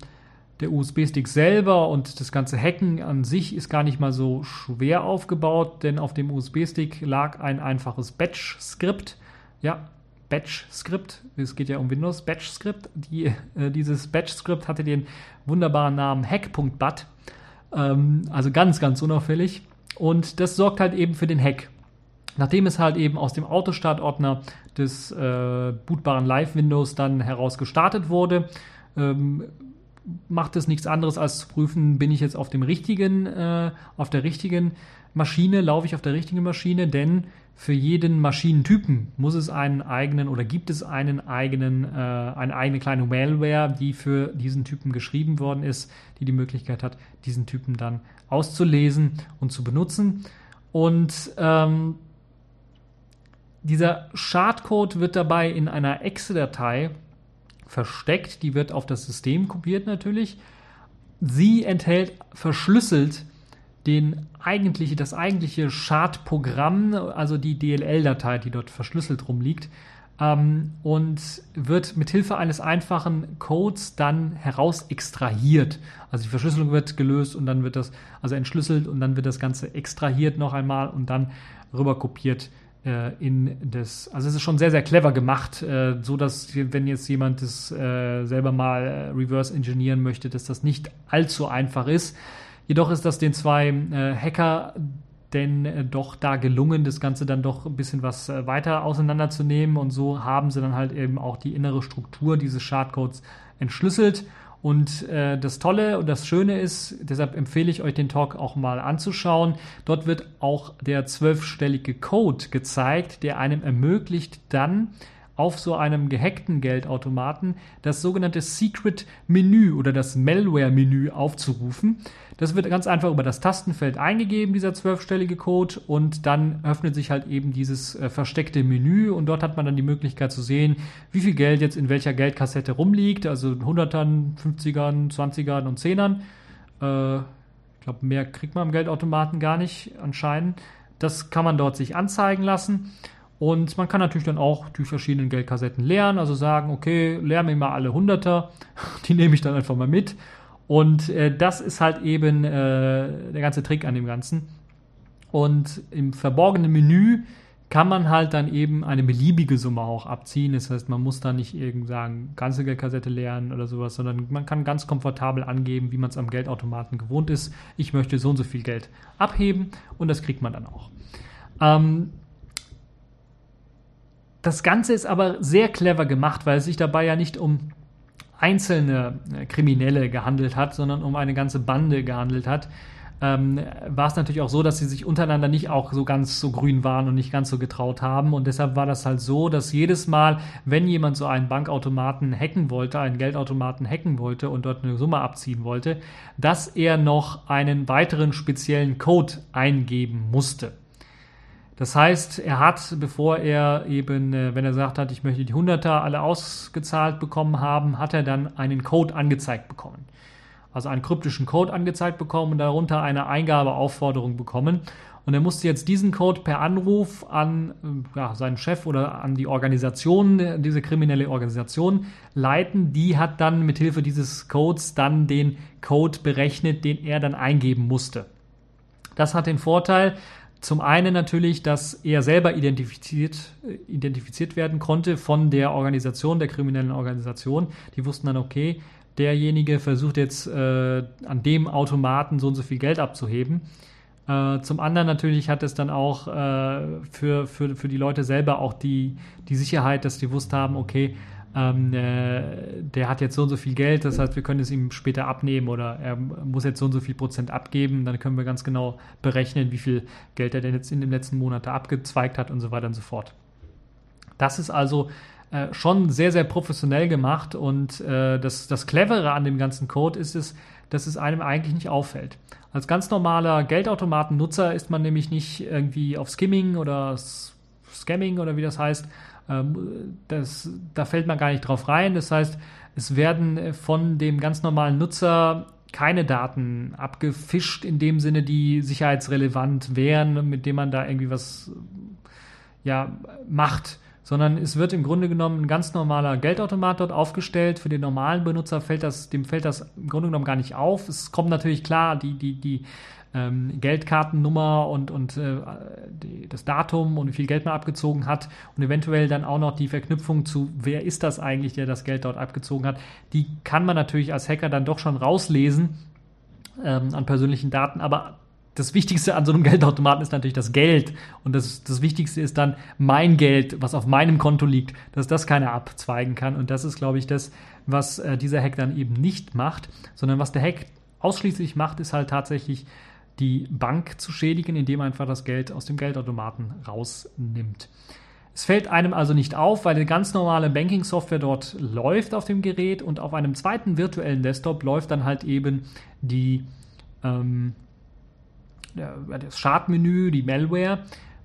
[SPEAKER 1] der USB-Stick selber und das ganze Hacken an sich ist gar nicht mal so schwer aufgebaut, denn auf dem USB-Stick lag ein einfaches Batch-Skript. Ja, Batch-Skript. Es geht ja um Windows Batch-Skript. Die, äh, dieses Batch-Skript hatte den wunderbaren Namen hack.bat. Ähm, also ganz, ganz unauffällig. Und das sorgt halt eben für den Hack. Nachdem es halt eben aus dem Autostartordner des äh, bootbaren Live-Windows dann heraus gestartet wurde, ähm, macht es nichts anderes als zu prüfen, bin ich jetzt auf dem richtigen, äh, auf der richtigen Maschine, laufe ich auf der richtigen Maschine, denn für jeden Maschinentypen muss es einen eigenen oder gibt es einen eigenen, äh, eine eigene kleine Malware, die für diesen Typen geschrieben worden ist, die die Möglichkeit hat, diesen Typen dann auszulesen und zu benutzen. Und ähm, dieser Schadcode wird dabei in einer Exe-Datei versteckt, die wird auf das System kopiert natürlich. Sie enthält verschlüsselt den eigentliche, das eigentliche Schadprogramm, also die DLL-Datei, die dort verschlüsselt rumliegt, ähm, und wird mit Hilfe eines einfachen Codes dann heraus extrahiert. Also die Verschlüsselung wird gelöst und dann wird das, also entschlüsselt und dann wird das Ganze extrahiert noch einmal und dann rüber kopiert in das, also es ist schon sehr, sehr clever gemacht, äh, so dass wenn jetzt jemand das äh, selber mal äh, reverse engineeren möchte, dass das nicht allzu einfach ist. Jedoch ist das den zwei äh, Hacker denn äh, doch da gelungen, das Ganze dann doch ein bisschen was äh, weiter auseinanderzunehmen und so haben sie dann halt eben auch die innere Struktur dieses Schadcodes entschlüsselt. Und äh, das Tolle und das Schöne ist, deshalb empfehle ich euch den Talk auch mal anzuschauen. Dort wird auch der zwölfstellige Code gezeigt, der einem ermöglicht, dann auf so einem gehackten Geldautomaten das sogenannte Secret Menü oder das Malware Menü aufzurufen. Das wird ganz einfach über das Tastenfeld eingegeben, dieser zwölfstellige Code, und dann öffnet sich halt eben dieses äh, versteckte Menü und dort hat man dann die Möglichkeit zu sehen, wie viel Geld jetzt in welcher Geldkassette rumliegt, also 100ern, 50ern, 20ern und 10ern. Äh, ich glaube, mehr kriegt man am Geldautomaten gar nicht anscheinend. Das kann man dort sich anzeigen lassen. Und man kann natürlich dann auch die verschiedenen Geldkassetten leeren, also sagen, okay, leer mir mal alle Hunderter, die nehme ich dann einfach mal mit. Und äh, das ist halt eben äh, der ganze Trick an dem Ganzen. Und im verborgenen Menü kann man halt dann eben eine beliebige Summe auch abziehen. Das heißt, man muss da nicht irgendwie sagen, ganze Geldkassette leeren oder sowas, sondern man kann ganz komfortabel angeben, wie man es am Geldautomaten gewohnt ist. Ich möchte so und so viel Geld abheben und das kriegt man dann auch. Ähm, das Ganze ist aber sehr clever gemacht, weil es sich dabei ja nicht um einzelne äh, Kriminelle gehandelt hat, sondern um eine ganze Bande gehandelt hat, ähm, war es natürlich auch so, dass sie sich untereinander nicht auch so ganz so grün waren und nicht ganz so getraut haben. Und deshalb war das halt so, dass jedes Mal, wenn jemand so einen Bankautomaten hacken wollte, einen Geldautomaten hacken wollte und dort eine Summe abziehen wollte, dass er noch einen weiteren speziellen Code eingeben musste. Das heißt, er hat, bevor er eben, äh, wenn er sagt hat, ich möchte die Hunderter alle ausgezahlt bekommen haben, hat er dann einen Code angezeigt bekommen. Also einen kryptischen Code angezeigt bekommen und darunter eine Eingabeaufforderung bekommen. Und er musste jetzt diesen Code per Anruf an äh, ja, seinen Chef oder an die Organisation, diese kriminelle Organisation leiten. Die hat dann mit Hilfe dieses Codes dann den Code berechnet, den er dann eingeben musste. Das hat den Vorteil, zum einen natürlich, dass er selber identifiziert, identifiziert werden konnte von der Organisation, der kriminellen Organisation. Die wussten dann, okay, derjenige versucht jetzt äh, an dem Automaten so und so viel Geld abzuheben. Äh, zum anderen natürlich hat es dann auch äh, für, für, für die Leute selber auch die, die Sicherheit, dass die gewusst haben, okay, ähm, äh, der hat jetzt so und so viel Geld, das heißt, wir können es ihm später abnehmen oder er muss jetzt so und so viel Prozent abgeben, dann können wir ganz genau berechnen, wie viel Geld er denn jetzt in dem letzten Monat da abgezweigt hat und so weiter und so fort. Das ist also äh, schon sehr, sehr professionell gemacht und äh, das, das Clevere an dem ganzen Code ist es, dass es einem eigentlich nicht auffällt. Als ganz normaler Geldautomatennutzer ist man nämlich nicht irgendwie auf Skimming oder Scamming oder wie das heißt, das, da fällt man gar nicht drauf rein. Das heißt, es werden von dem ganz normalen Nutzer keine Daten abgefischt in dem Sinne, die sicherheitsrelevant wären, mit dem man da irgendwie was ja, macht, sondern es wird im Grunde genommen ein ganz normaler Geldautomat dort aufgestellt. Für den normalen Benutzer fällt das, dem fällt das im Grunde genommen gar nicht auf. Es kommt natürlich klar, die, die, die ähm, Geldkartennummer und, und äh, die, das Datum und wie viel Geld man abgezogen hat und eventuell dann auch noch die Verknüpfung zu, wer ist das eigentlich, der das Geld dort abgezogen hat, die kann man natürlich als Hacker dann doch schon rauslesen ähm, an persönlichen Daten, aber das Wichtigste an so einem Geldautomaten ist natürlich das Geld. Und das, das Wichtigste ist dann mein Geld, was auf meinem Konto liegt, dass das keiner abzweigen kann. Und das ist, glaube ich, das, was äh, dieser Hack dann eben nicht macht, sondern was der Hack ausschließlich macht, ist halt tatsächlich die Bank zu schädigen, indem man einfach das Geld aus dem Geldautomaten rausnimmt. Es fällt einem also nicht auf, weil die ganz normale Banking-Software dort läuft auf dem Gerät und auf einem zweiten virtuellen Desktop läuft dann halt eben die, ähm, das Schadmenü, die Malware.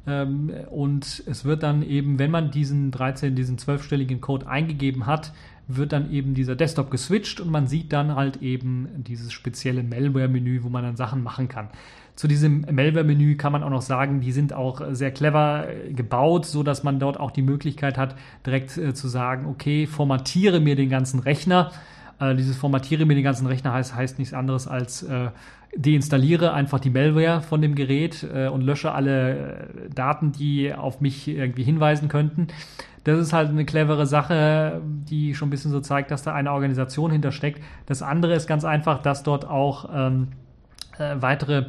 [SPEAKER 1] Ähm, und es wird dann eben, wenn man diesen 13, diesen 12-stelligen Code eingegeben hat, wird dann eben dieser Desktop geswitcht und man sieht dann halt eben dieses spezielle Malware-Menü, wo man dann Sachen machen kann. Zu diesem Malware-Menü kann man auch noch sagen, die sind auch sehr clever äh, gebaut, so dass man dort auch die Möglichkeit hat, direkt äh, zu sagen, okay, formatiere mir den ganzen Rechner. Äh, dieses Formatiere mir den ganzen Rechner heißt, heißt nichts anderes als äh, deinstalliere einfach die Malware von dem Gerät äh, und lösche alle Daten, die auf mich irgendwie hinweisen könnten. Das ist halt eine clevere Sache, die schon ein bisschen so zeigt, dass da eine Organisation hintersteckt. Das andere ist ganz einfach, dass dort auch ähm, äh, weitere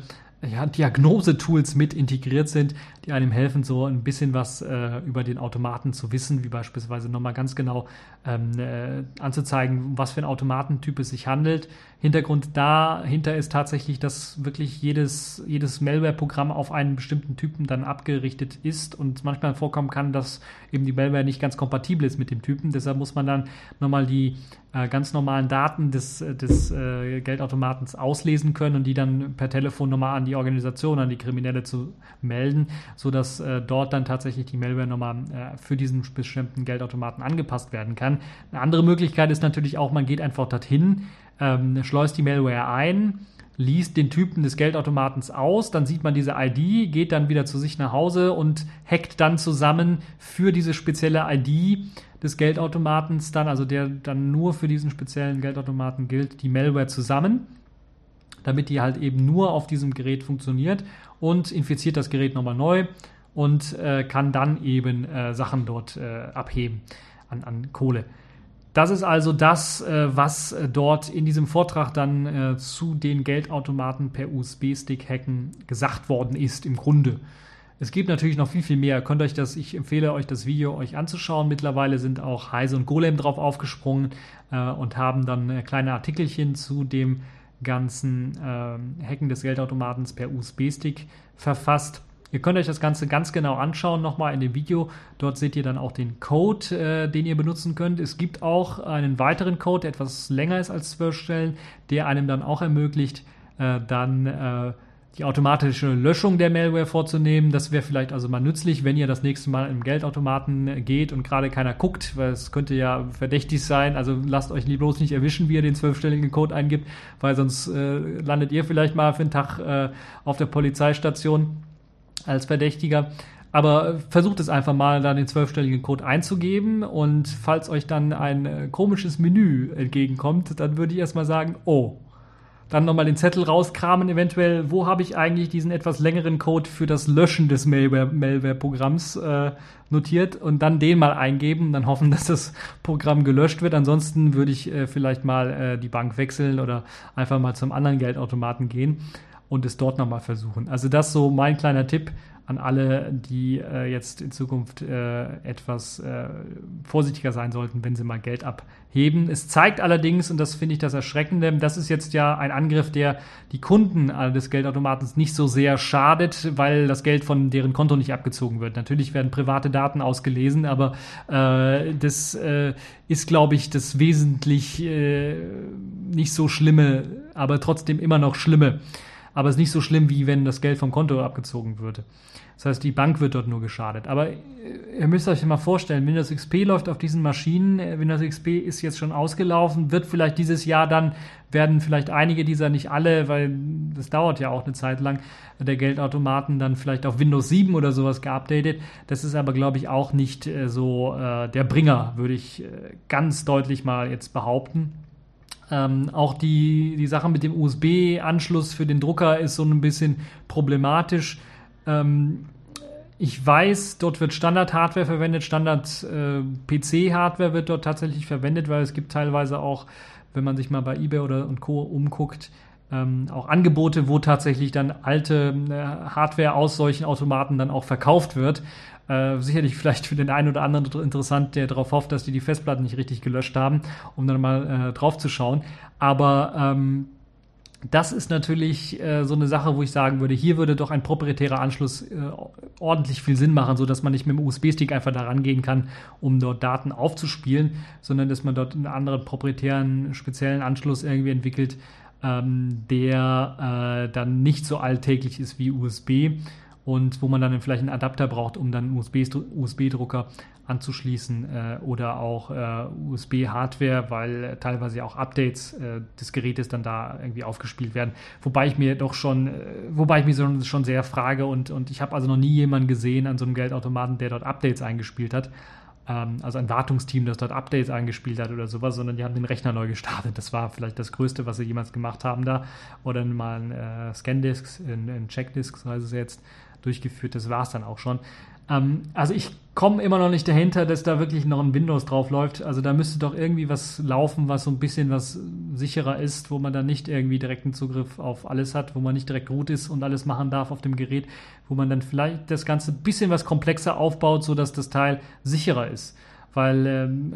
[SPEAKER 1] ja, Diagnosetools mit integriert sind, die einem helfen, so ein bisschen was äh, über den Automaten zu wissen, wie beispielsweise nochmal ganz genau ähm, äh, anzuzeigen, was für ein Automatentyp es sich handelt. Hintergrund dahinter ist tatsächlich, dass wirklich jedes, jedes Malware-Programm auf einen bestimmten Typen dann abgerichtet ist und manchmal vorkommen kann, dass eben die Malware nicht ganz kompatibel ist mit dem Typen. Deshalb muss man dann nochmal die äh, ganz normalen Daten des, des äh, Geldautomatens auslesen können und die dann per Telefon nochmal an die Organisation, an die Kriminelle zu melden sodass äh, dort dann tatsächlich die Malware nochmal äh, für diesen bestimmten Geldautomaten angepasst werden kann. Eine andere Möglichkeit ist natürlich auch, man geht einfach dorthin, ähm, schleust die Malware ein, liest den Typen des Geldautomatens aus, dann sieht man diese ID, geht dann wieder zu sich nach Hause und hackt dann zusammen für diese spezielle ID des Geldautomatens dann, also der dann nur für diesen speziellen Geldautomaten gilt, die Malware zusammen damit die halt eben nur auf diesem Gerät funktioniert und infiziert das Gerät nochmal neu und äh, kann dann eben äh, Sachen dort äh, abheben an, an Kohle. Das ist also das, äh, was äh, dort in diesem Vortrag dann äh, zu den Geldautomaten per USB-Stick hacken gesagt worden ist im Grunde. Es gibt natürlich noch viel, viel mehr. Könnt euch das, ich empfehle euch das Video euch anzuschauen. Mittlerweile sind auch Heise und Golem drauf aufgesprungen und haben dann kleine Artikelchen zu dem ganzen äh, Hacken des Geldautomatens per USB-Stick verfasst. Ihr könnt euch das Ganze ganz genau anschauen, nochmal in dem Video. Dort seht ihr dann auch den Code, äh, den ihr benutzen könnt. Es gibt auch einen weiteren Code, der etwas länger ist als zwölf Stellen, der einem dann auch ermöglicht, äh, dann äh, die automatische Löschung der Malware vorzunehmen. Das wäre vielleicht also mal nützlich, wenn ihr das nächste Mal im Geldautomaten geht und gerade keiner guckt, weil es könnte ja verdächtig sein. Also lasst euch bloß nicht erwischen, wie ihr den zwölfstelligen Code eingibt, weil sonst äh, landet ihr vielleicht mal für einen Tag äh, auf der Polizeistation. als Verdächtiger. Aber versucht es einfach mal, da den zwölfstelligen Code einzugeben und falls euch dann ein äh, komisches Menü entgegenkommt, dann würde ich erstmal sagen, oh, dann nochmal den Zettel rauskramen, eventuell, wo habe ich eigentlich diesen etwas längeren Code für das Löschen des Malware-Programms äh, notiert und dann den mal eingeben, dann hoffen, dass das Programm gelöscht wird. Ansonsten würde ich äh, vielleicht mal äh, die Bank wechseln oder einfach mal zum anderen Geldautomaten gehen und es dort nochmal versuchen. Also das so mein kleiner Tipp an alle, die äh, jetzt in Zukunft äh, etwas äh, vorsichtiger sein sollten, wenn sie mal Geld abheben. Es zeigt allerdings, und das finde ich das Erschreckende, das ist jetzt ja ein Angriff, der die Kunden äh, des Geldautomatens nicht so sehr schadet, weil das Geld von deren Konto nicht abgezogen wird. Natürlich werden private Daten ausgelesen, aber äh, das äh, ist, glaube ich, das wesentlich nicht so schlimme, aber trotzdem immer noch schlimme aber es ist nicht so schlimm, wie wenn das Geld vom Konto abgezogen würde. Das heißt, die Bank wird dort nur geschadet. Aber äh, ihr müsst euch mal vorstellen, Windows XP läuft auf diesen Maschinen. Äh, Windows XP ist jetzt schon ausgelaufen, wird vielleicht dieses Jahr dann, werden vielleicht einige dieser, nicht alle, weil das dauert ja auch eine Zeit lang, der Geldautomaten dann vielleicht auf Windows 7 oder sowas geupdatet. Das ist aber, glaube ich, auch nicht äh, so äh, der Bringer, würde ich äh, ganz deutlich mal jetzt behaupten. Ähm, auch die, die Sache mit dem USB-Anschluss für den Drucker ist so ein bisschen problematisch. Ähm, ich weiß, dort wird Standard-Hardware verwendet, Standard-PC-Hardware äh, wird dort tatsächlich verwendet, weil es gibt teilweise auch, wenn man sich mal bei eBay oder und Co. umguckt, ähm, auch Angebote, wo tatsächlich dann alte äh, Hardware aus solchen Automaten dann auch verkauft wird. Äh, sicherlich vielleicht für den einen oder anderen interessant, der darauf hofft, dass die die Festplatten nicht richtig gelöscht haben, um dann mal äh, drauf zu schauen. Aber ähm, das ist natürlich äh, so eine Sache, wo ich sagen würde, hier würde doch ein proprietärer Anschluss äh, ordentlich viel Sinn machen, so dass man nicht mit dem USB-Stick einfach da rangehen kann, um dort Daten aufzuspielen, sondern dass man dort einen anderen proprietären, speziellen Anschluss irgendwie entwickelt, ähm, der äh, dann nicht so alltäglich ist wie USB und wo man dann vielleicht einen Adapter braucht, um dann einen USB-Drucker anzuschließen äh, oder auch äh, USB-Hardware, weil teilweise auch Updates äh, des Gerätes dann da irgendwie aufgespielt werden. Wobei ich mir doch schon, äh, wobei ich mich so, schon sehr frage und, und ich habe also noch nie jemanden gesehen an so einem Geldautomaten, der dort Updates eingespielt hat. Ähm, also ein Wartungsteam, das dort Updates eingespielt hat oder sowas, sondern die haben den Rechner neu gestartet. Das war vielleicht das Größte, was sie jemals gemacht haben da. Oder mal ein äh, Scandisk, in, in Checkdisk, heißt es jetzt durchgeführt. Das war es dann auch schon. Ähm, also ich komme immer noch nicht dahinter, dass da wirklich noch ein Windows drauf läuft. Also da müsste doch irgendwie was laufen, was so ein bisschen was sicherer ist, wo man dann nicht irgendwie direkten Zugriff auf alles hat, wo man nicht direkt root ist und alles machen darf auf dem Gerät, wo man dann vielleicht das Ganze ein bisschen was komplexer aufbaut, sodass das Teil sicherer ist. Weil ähm,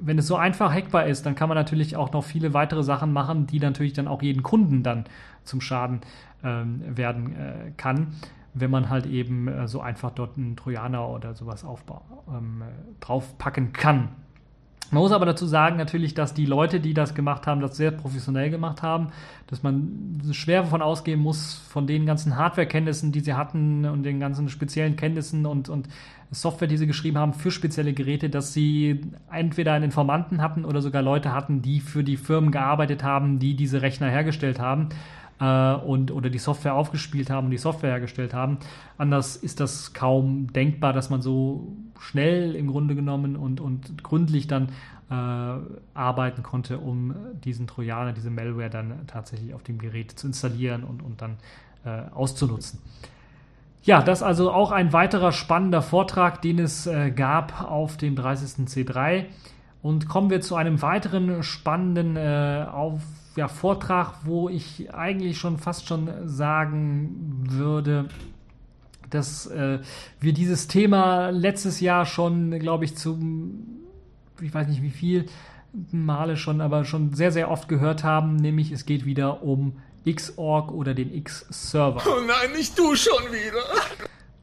[SPEAKER 1] wenn es so einfach hackbar ist, dann kann man natürlich auch noch viele weitere Sachen machen, die natürlich dann auch jeden Kunden dann zum Schaden ähm, werden äh, kann, wenn man halt eben äh, so einfach dort einen Trojaner oder sowas aufbau, ähm, draufpacken kann. Man muss aber dazu sagen natürlich, dass die Leute, die das gemacht haben, das sehr professionell gemacht haben, dass man schwer davon ausgehen muss, von den ganzen Hardware-Kenntnissen, die sie hatten und den ganzen speziellen Kenntnissen und, und Software, die sie geschrieben haben für spezielle Geräte, dass sie entweder einen Informanten hatten oder sogar Leute hatten, die für die Firmen gearbeitet haben, die diese Rechner hergestellt haben äh, und oder die Software aufgespielt haben und die Software hergestellt haben. Anders ist das kaum denkbar, dass man so schnell im Grunde genommen und, und gründlich dann äh, arbeiten konnte, um diesen Trojaner, diese Malware dann tatsächlich auf dem Gerät zu installieren und, und dann äh, auszunutzen. Ja, das also auch ein weiterer spannender Vortrag, den es äh, gab auf dem 30. C3. Und kommen wir zu einem weiteren spannenden äh, auf, ja, Vortrag, wo ich eigentlich schon fast schon sagen würde, dass äh, wir dieses Thema letztes Jahr schon, glaube ich, zum, ich weiß nicht wie viel Male schon, aber schon sehr, sehr oft gehört haben, nämlich es geht wieder um Xorg oder den X-Server.
[SPEAKER 3] Oh nein, nicht du schon wieder.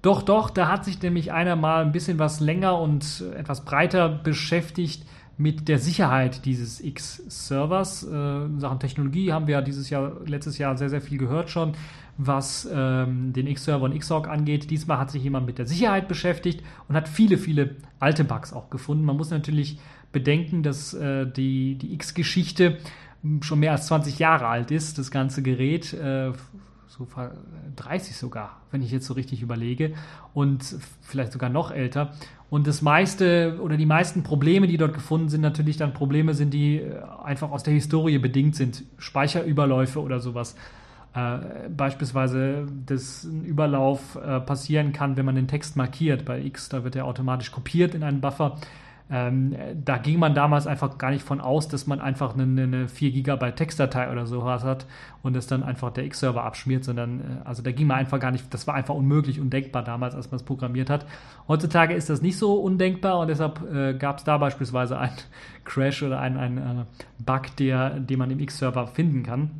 [SPEAKER 1] Doch, doch, da hat sich nämlich einer mal ein bisschen was länger und etwas breiter beschäftigt mit der Sicherheit dieses X-Servers. Äh, Sachen Technologie haben wir ja dieses Jahr, letztes Jahr sehr, sehr viel gehört schon, was ähm, den X-Server und Xorg angeht. Diesmal hat sich jemand mit der Sicherheit beschäftigt und hat viele, viele alte Bugs auch gefunden. Man muss natürlich bedenken, dass äh, die, die X-Geschichte schon mehr als 20 Jahre alt ist, das ganze Gerät. Äh, so 30 sogar, wenn ich jetzt so richtig überlege. Und vielleicht sogar noch älter. Und das meiste oder die meisten Probleme, die dort gefunden sind, natürlich dann Probleme sind, die äh, einfach aus der Historie bedingt sind. Speicherüberläufe oder sowas. Äh, beispielsweise, dass ein Überlauf äh, passieren kann, wenn man den Text markiert. Bei X, da wird er automatisch kopiert in einen Buffer. Ähm, da ging man damals einfach gar nicht von aus, dass man einfach eine, eine 4 GB Textdatei oder so hat und es dann einfach der X-Server abschmiert, sondern äh, also da ging man einfach gar nicht, das war einfach unmöglich, undenkbar damals, als man es programmiert hat. Heutzutage ist das nicht so undenkbar und deshalb äh, gab es da beispielsweise einen Crash oder einen, einen äh, Bug, der, den man im X-Server finden kann.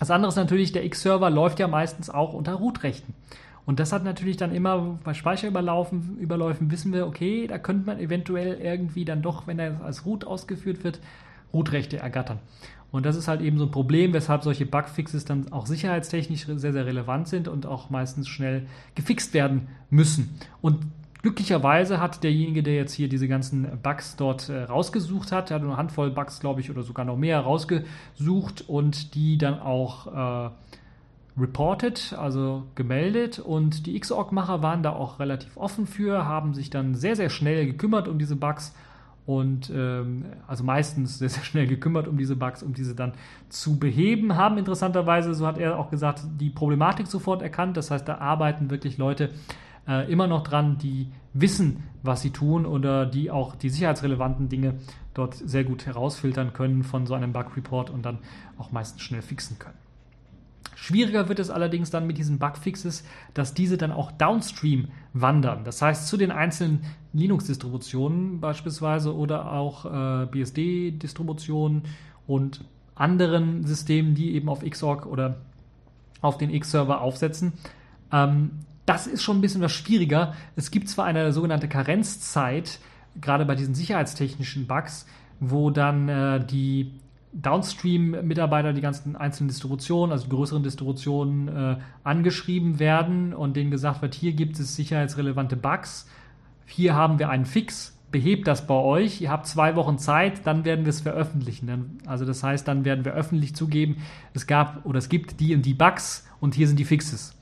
[SPEAKER 1] Das andere ist natürlich, der X-Server läuft ja meistens auch unter Root-Rechten. Und das hat natürlich dann immer bei Speicherüberläufen Überläufen wissen wir, okay, da könnte man eventuell irgendwie dann doch, wenn er als Root ausgeführt wird, Root-Rechte ergattern. Und das ist halt eben so ein Problem, weshalb solche Bugfixes dann auch sicherheitstechnisch sehr, sehr relevant sind und auch meistens schnell gefixt werden müssen. Und glücklicherweise hat derjenige, der jetzt hier diese ganzen Bugs dort äh, rausgesucht hat, der hat eine Handvoll Bugs, glaube ich, oder sogar noch mehr rausgesucht und die dann auch äh, reported, also gemeldet. Und die Xorg-Macher waren da auch relativ offen für, haben sich dann sehr, sehr schnell gekümmert um diese Bugs und ähm, also meistens sehr, sehr schnell gekümmert um diese Bugs, um diese dann zu beheben, haben interessanterweise, so hat er auch gesagt, die Problematik sofort erkannt. Das heißt, da arbeiten wirklich Leute äh, immer noch dran, die wissen, was sie tun oder die auch die sicherheitsrelevanten Dinge dort sehr gut herausfiltern können von so einem Bug-Report und dann auch meistens schnell fixen können. Schwieriger wird es allerdings dann mit diesen Bugfixes, dass diese dann auch downstream wandern. Das heißt, zu den einzelnen Linux-Distributionen beispielsweise oder auch äh, BSD-Distributionen und anderen Systemen, die eben auf Xorg oder auf den X-Server aufsetzen. Ähm, das ist schon ein bisschen was schwieriger. Es gibt zwar eine sogenannte Karenzzeit, gerade bei diesen sicherheitstechnischen Bugs, wo dann äh, die Downstream-Mitarbeiter, die ganzen einzelnen Distributionen, also größeren Distributionen, äh, angeschrieben werden und denen gesagt wird, hier gibt es sicherheitsrelevante Bugs, hier haben wir einen Fix, behebt das bei euch, ihr habt zwei Wochen Zeit, dann werden wir es veröffentlichen. Also das heißt, dann werden wir öffentlich zugeben, es gab oder es gibt die und die Bugs und hier sind die Fixes.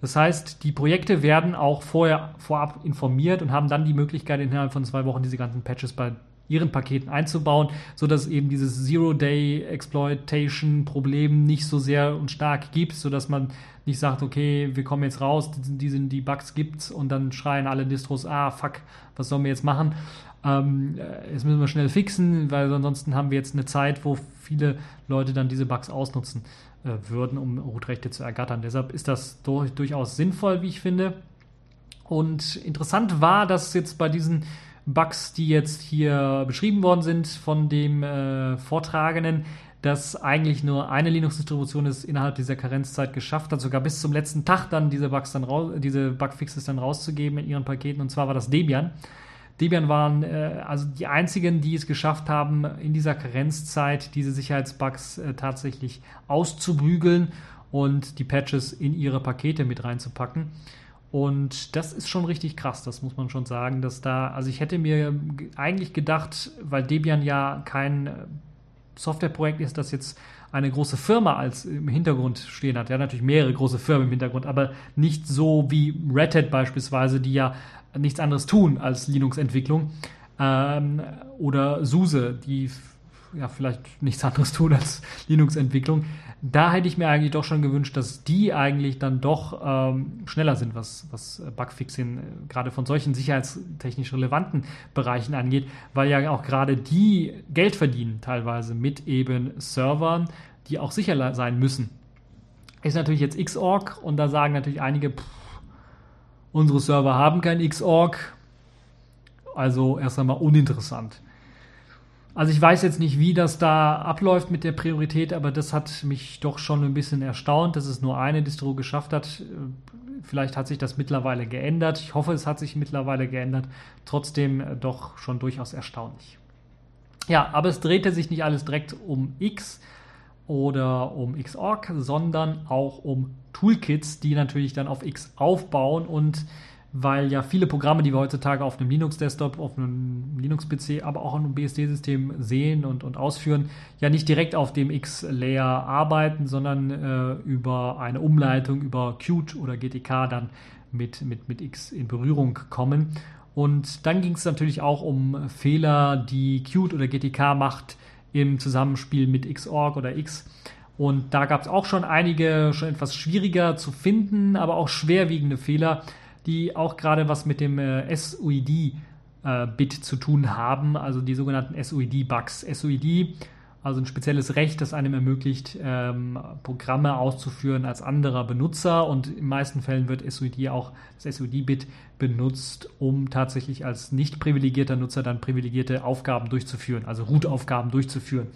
[SPEAKER 1] Das heißt, die Projekte werden auch vorher vorab informiert und haben dann die Möglichkeit, innerhalb von zwei Wochen diese ganzen Patches bei ihren Paketen einzubauen, sodass es eben dieses Zero-Day-Exploitation-Problem nicht so sehr und stark gibt, sodass man nicht sagt, okay, wir kommen jetzt raus, die, sind, die Bugs gibt's und dann schreien alle Distros, ah, fuck, was sollen wir jetzt machen? Ähm, äh, jetzt müssen wir schnell fixen, weil ansonsten haben wir jetzt eine Zeit, wo viele Leute dann diese Bugs ausnutzen äh, würden, um Rootrechte zu ergattern. Deshalb ist das durch, durchaus sinnvoll, wie ich finde. Und interessant war, dass jetzt bei diesen Bugs, die jetzt hier beschrieben worden sind von dem äh, Vortragenden, dass eigentlich nur eine Linux-Distribution es innerhalb dieser Karenzzeit geschafft hat, sogar bis zum letzten Tag dann diese Bugs dann raus, diese Bugfixes dann rauszugeben in ihren Paketen, und zwar war das Debian. Debian waren äh, also die einzigen, die es geschafft haben, in dieser Karenzzeit diese Sicherheitsbugs äh, tatsächlich auszubügeln und die Patches in ihre Pakete mit reinzupacken. Und das ist schon richtig krass, das muss man schon sagen, dass da, also ich hätte mir eigentlich gedacht, weil Debian ja kein äh, Softwareprojekt ist, das jetzt eine große Firma als im Hintergrund stehen hat. Ja, natürlich mehrere große Firmen im Hintergrund, aber nicht so wie Red Hat beispielsweise, die ja nichts anderes tun als Linux-Entwicklung. Ähm, oder SUSE, die ja vielleicht nichts anderes tun als Linux-Entwicklung. Da hätte ich mir eigentlich doch schon gewünscht, dass die eigentlich dann doch ähm, schneller sind, was, was Bugfixing äh, gerade von solchen sicherheitstechnisch relevanten Bereichen angeht, weil ja auch gerade die Geld verdienen teilweise mit eben Servern, die auch sicher sein müssen. Ist natürlich jetzt Xorg und da sagen natürlich einige, pff, unsere Server haben kein Xorg, also erst einmal uninteressant. Also ich weiß jetzt nicht, wie das da abläuft mit der Priorität, aber das hat mich doch schon ein bisschen erstaunt, dass es nur eine Distro geschafft hat. Vielleicht hat sich das mittlerweile geändert. Ich hoffe, es hat sich mittlerweile geändert. Trotzdem äh, doch schon durchaus erstaunlich. Ja, aber es drehte sich nicht alles direkt um X oder um Xorg, sondern auch um Toolkits, die natürlich dann auf X aufbauen und weil ja viele Programme, die wir heutzutage auf einem Linux-Desktop, auf einem Linux-PC, aber auch auf einem BSD-System sehen und, und ausführen, ja nicht direkt auf dem X-Layer arbeiten, sondern äh, über eine Umleitung über Qt oder GTK dann mit, mit, mit X in Berührung kommen. Und dann ging es natürlich auch um Fehler, die Qt oder GTK macht im Zusammenspiel mit Xorg oder X. Und da gab es auch schon einige, schon etwas schwieriger zu finden, aber auch schwerwiegende Fehler, die auch gerade was mit dem äh, SUID-Bit äh, zu tun haben, also die sogenannten SUID-Bugs. SUID, also ein spezielles Recht, das einem ermöglicht, ähm, Programme auszuführen als anderer Benutzer und in meisten Fällen wird SUID auch, das SUID-Bit benutzt, um tatsächlich als nicht privilegierter Nutzer dann privilegierte Aufgaben durchzuführen, also Root-Aufgaben durchzuführen.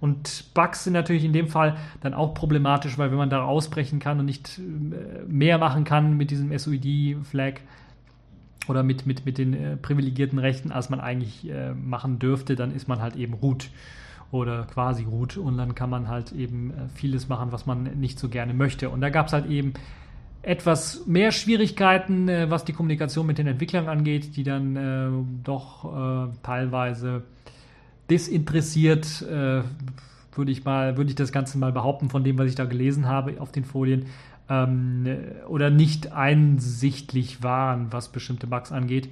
[SPEAKER 1] Und Bugs sind natürlich in dem Fall dann auch problematisch, weil wenn man da ausbrechen kann und nicht äh, mehr machen kann mit diesem SOID-Flag oder mit, mit, mit den äh, privilegierten Rechten, als man eigentlich äh, machen dürfte, dann ist man halt eben root oder quasi root und dann kann man halt eben äh, vieles machen, was man nicht so gerne möchte. Und da gab es halt eben etwas mehr Schwierigkeiten, äh, was die Kommunikation mit den Entwicklern angeht, die dann äh, doch teilweise desinteressiert, äh, würde ich mal, würde ich das Ganze mal behaupten, von dem, was ich da gelesen habe auf den Folien, ähm, oder nicht einsichtlich waren, was bestimmte Bugs angeht.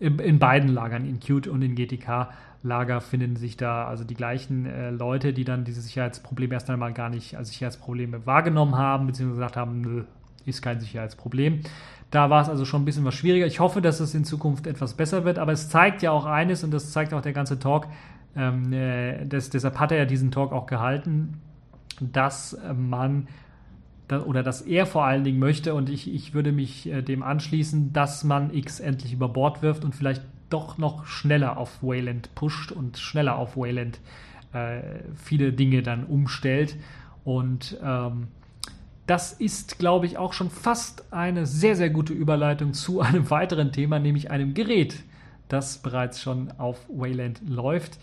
[SPEAKER 1] In, in beiden Lagern, in Qt und in GTK. Lager finden sich da also die gleichen äh, Leute, die dann diese Sicherheitsprobleme erst einmal gar nicht als Sicherheitsprobleme wahrgenommen haben, beziehungsweise gesagt haben, nö, ist kein Sicherheitsproblem. Da war es also schon ein bisschen was schwieriger. Ich hoffe, dass es in Zukunft etwas besser wird, aber es zeigt ja auch eines, und das zeigt auch der ganze Talk, ähm, äh, das, deshalb hat er ja diesen Talk auch gehalten, dass man oder dass er vor allen Dingen möchte, und ich, ich würde mich äh, dem anschließen, dass man X endlich über Bord wirft und vielleicht doch noch schneller auf Wayland pusht und schneller auf Wayland äh, viele Dinge dann umstellt. Und ähm, das ist, glaube ich, auch schon fast eine sehr, sehr gute Überleitung zu einem weiteren Thema, nämlich einem Gerät, das bereits schon auf Wayland läuft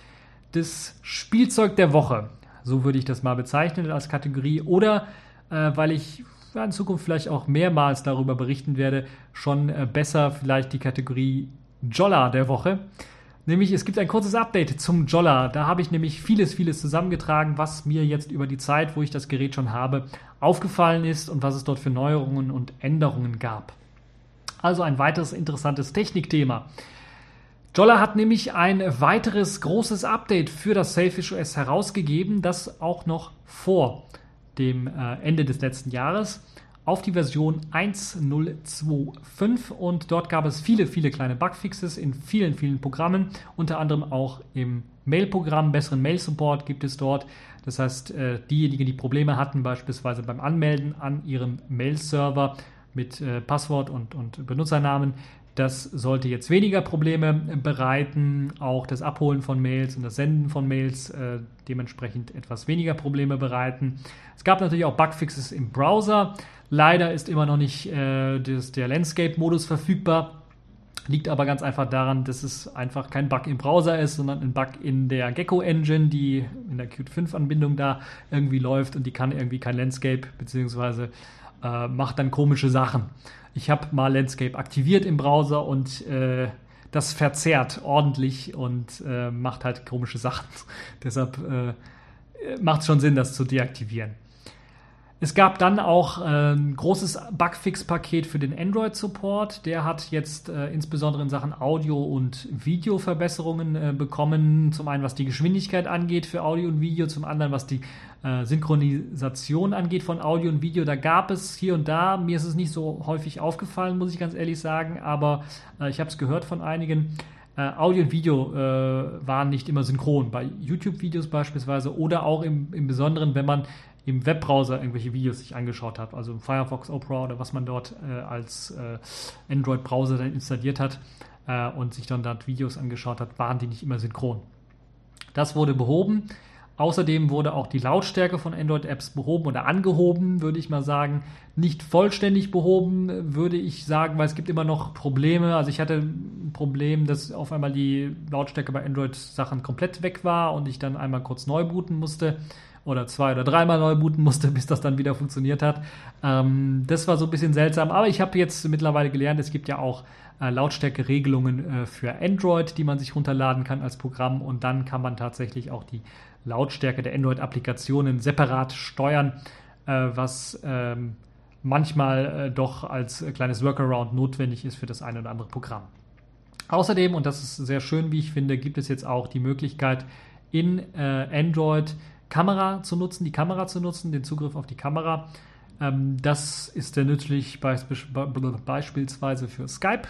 [SPEAKER 1] das Spielzeug der Woche. So würde ich das mal bezeichnen als Kategorie. Oder äh, weil ich in Zukunft vielleicht auch mehrmals darüber berichten werde, schon äh, besser vielleicht die Kategorie Jolla der Woche. Nämlich, es gibt ein kurzes Update zum Jolla. Da habe ich nämlich vieles, vieles zusammengetragen, was mir jetzt über die Zeit, wo ich das Gerät schon habe, aufgefallen ist und was es dort für Neuerungen und Änderungen gab. Also ein weiteres interessantes Technikthema. Jolla hat nämlich ein weiteres großes Update für das Selfish OS herausgegeben, das auch noch vor dem äh, Ende des letzten Jahres auf die Version 1025 und dort gab es viele, viele kleine Bugfixes in vielen, vielen Programmen, unter anderem auch im Mail-Programm, besseren Mail-Support gibt es dort. Das heißt, äh, diejenigen, die Probleme hatten, beispielsweise beim Anmelden an ihrem Mail-Server mit äh, Passwort und, und Benutzernamen, das sollte jetzt weniger Probleme bereiten, auch das Abholen von Mails und das Senden von Mails äh, dementsprechend etwas weniger Probleme bereiten. Es gab natürlich auch Bugfixes im Browser. Leider ist immer noch nicht äh, das, der Landscape-Modus verfügbar. Liegt aber ganz einfach daran, dass es einfach kein Bug im Browser ist, sondern ein Bug in der Gecko-Engine, die in der Qt 5-Anbindung da irgendwie läuft und die kann irgendwie kein Landscape beziehungsweise äh, macht dann komische Sachen ich habe mal Landscape aktiviert im Browser und äh, das verzerrt ordentlich und äh, macht halt komische Sachen. Deshalb äh, macht es schon Sinn, das zu deaktivieren. Es gab dann auch äh, ein großes Bugfix-Paket für den Android-Support. Der hat jetzt äh, insbesondere in Sachen Audio- und Videoverbesserungen äh, bekommen. Zum einen, was die Geschwindigkeit angeht für Audio und Video, zum anderen, was die Synchronisation angeht von Audio und Video. Da gab es hier und da, mir ist es nicht so häufig aufgefallen, muss ich ganz ehrlich sagen, aber ich habe es gehört von einigen. Audio und Video waren nicht immer synchron, bei YouTube-Videos beispielsweise oder auch im, im Besonderen, wenn man im Webbrowser irgendwelche Videos sich angeschaut habe, also Firefox, Opera oder was man dort äh, als äh, Android-Browser dann installiert hat äh, und sich dann dort Videos angeschaut hat, waren die nicht immer synchron. Das wurde behoben. Außerdem wurde auch die Lautstärke von Android-Apps behoben oder angehoben, würde ich mal sagen. Nicht vollständig behoben, würde ich sagen, weil es gibt immer noch Probleme. Also ich hatte ein Problem, dass auf einmal die Lautstärke bei Android-Sachen komplett weg war und ich dann einmal kurz neu booten musste oder zwei oder dreimal neu booten musste, bis das dann wieder funktioniert hat. Ähm, das war so ein bisschen seltsam, aber ich habe jetzt mittlerweile gelernt, es gibt ja auch äh, Lautstärke-Regelungen äh, für Android, die man sich runterladen kann als Programm und dann kann man tatsächlich auch die Lautstärke der Android-Applikationen separat steuern, äh, was ähm, manchmal äh, doch als kleines Workaround notwendig ist für das eine oder andere Programm. Außerdem, und das ist sehr schön, wie ich finde, gibt es jetzt auch die Möglichkeit, in äh, Android Kamera zu nutzen, die Kamera zu nutzen, den Zugriff auf die Kamera. Ähm, das ist sehr nützlich beispielsweise für Skype,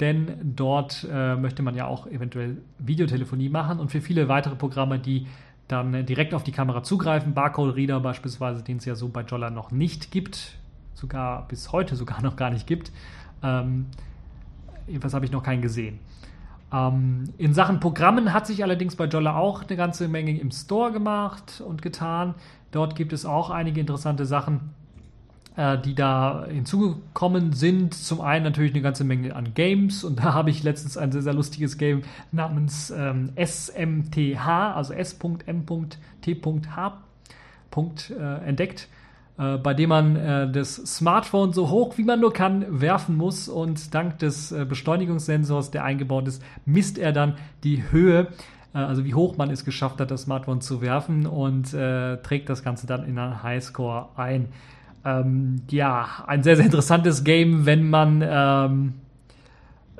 [SPEAKER 1] denn dort äh, möchte man ja auch eventuell Videotelefonie machen und für viele weitere Programme, die dann direkt auf die Kamera zugreifen, Barcode-Reader beispielsweise, den es ja so bei Jolla noch nicht gibt, sogar bis heute sogar noch gar nicht gibt. Ähm, jedenfalls habe ich noch keinen gesehen. Ähm, in Sachen Programmen hat sich allerdings bei Jolla auch eine ganze Menge im Store gemacht und getan. Dort gibt es auch einige interessante Sachen, äh, die da hinzugekommen sind. Zum einen natürlich eine ganze Menge an Games und da habe ich letztens ein sehr, sehr lustiges Game namens ähm, SMTH, also S.M.T.H. Äh, entdeckt äh, bei dem man äh, das Smartphone so hoch wie man nur kann werfen muss und dank des äh, Beschleunigungssensors, der eingebaut ist, misst er dann die Höhe, äh, also wie hoch man es geschafft hat, das Smartphone zu werfen und äh, trägt das Ganze dann in einen Highscore ein. Ähm, ja, ein sehr, sehr interessantes Game, wenn man ähm,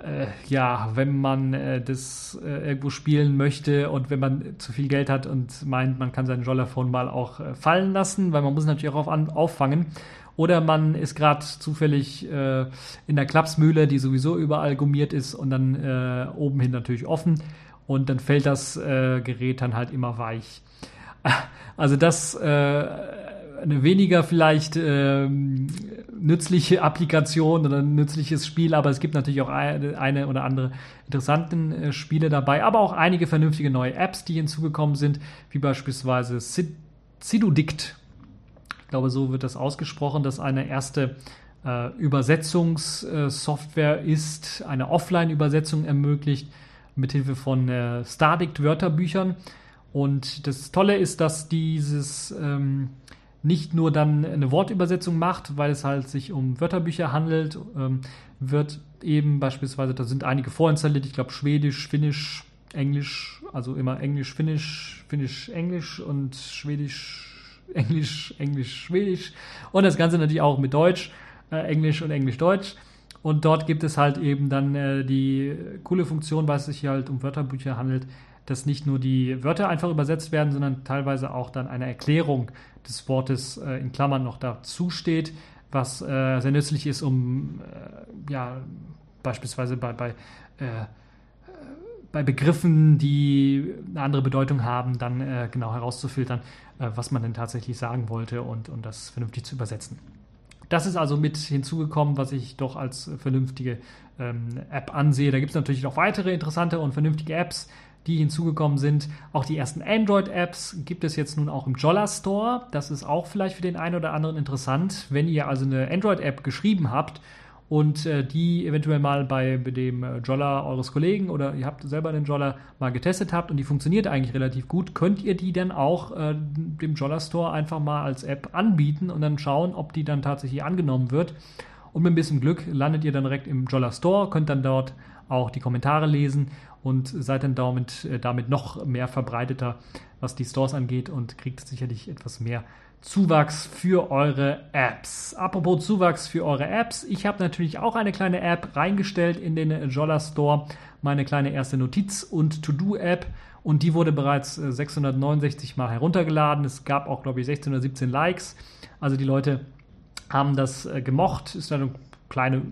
[SPEAKER 1] äh, ja, wenn man äh, das äh, irgendwo spielen möchte und wenn man zu viel Geld hat und meint, man kann sein Jollaphone mal auch äh, fallen lassen, weil man muss natürlich auch auf, an, auffangen. Oder man ist gerade zufällig äh, in der Klapsmühle, die sowieso überall gummiert ist und dann äh, oben hin natürlich offen und dann fällt das Gerät dann halt immer weich. Also das eine weniger vielleicht ähm, nützliche Applikation oder ein nützliches Spiel, aber es gibt natürlich auch eine, oder andere interessanten äh, Spiele dabei, aber auch einige vernünftige neue Apps, die hinzugekommen sind, wie beispielsweise Sidudict. Ich glaube, so wird das ausgesprochen, dass eine erste äh, Übersetzungssoftware ist, eine Offline-Übersetzung ermöglicht, mithilfe von äh, Stardict-Wörterbüchern. Und das Tolle ist, dass dieses ähm, nicht nur dann eine Wortübersetzung macht, weil es halt sich um Wörterbücher handelt, ähm, wird eben beispielsweise, da sind einige vorinstalliert, ich glaube Schwedisch, Finnisch, Englisch, also immer Englisch, Finnisch, Finnisch, Englisch und Schwedisch, Englisch, Englisch, Schwedisch und das Ganze natürlich auch mit Deutsch, äh, Englisch und Englisch-Deutsch. Und dort gibt es halt eben dann äh, die coole Funktion, weil es sich hier halt um Wörterbücher handelt, dass nicht nur die Wörter einfach übersetzt werden, sondern teilweise auch dann eine Erklärung des Wortes äh, in Klammern noch dazu steht, was äh, sehr nützlich ist, um äh, ja beispielsweise bei, bei, äh, bei Begriffen, die eine andere Bedeutung haben, dann äh, genau herauszufiltern, äh, was man denn tatsächlich sagen wollte und, und das vernünftig zu übersetzen. Das ist also mit hinzugekommen, was ich doch als vernünftige ähm, App ansehe. Da gibt es natürlich noch weitere interessante und vernünftige Apps, die hinzugekommen sind. Auch die ersten Android-Apps gibt es jetzt nun auch im Jolla Store. Das ist auch vielleicht für den einen oder anderen interessant. Wenn ihr also eine Android-App geschrieben habt und äh, die eventuell mal bei dem äh, Jolla eures Kollegen oder ihr habt selber den Jolla mal getestet habt und die funktioniert eigentlich relativ gut, könnt ihr die dann auch äh, dem Jolla Store einfach mal als App anbieten und dann schauen, ob die dann tatsächlich angenommen wird. Und mit ein bisschen Glück landet ihr dann direkt im Jolla Store, könnt dann dort auch die Kommentare lesen und seid dann damit, äh, damit noch mehr verbreiteter, was die Stores angeht und kriegt sicherlich etwas mehr Zuwachs für eure Apps. Apropos Zuwachs für eure Apps, ich habe natürlich auch eine kleine App reingestellt in den Jolla Store, meine kleine erste Notiz- und To-Do-App und die wurde bereits 669 äh, Mal heruntergeladen. Es gab auch, glaube ich, 16 oder 17 Likes. Also die Leute haben das äh, gemocht. Ist eine kleine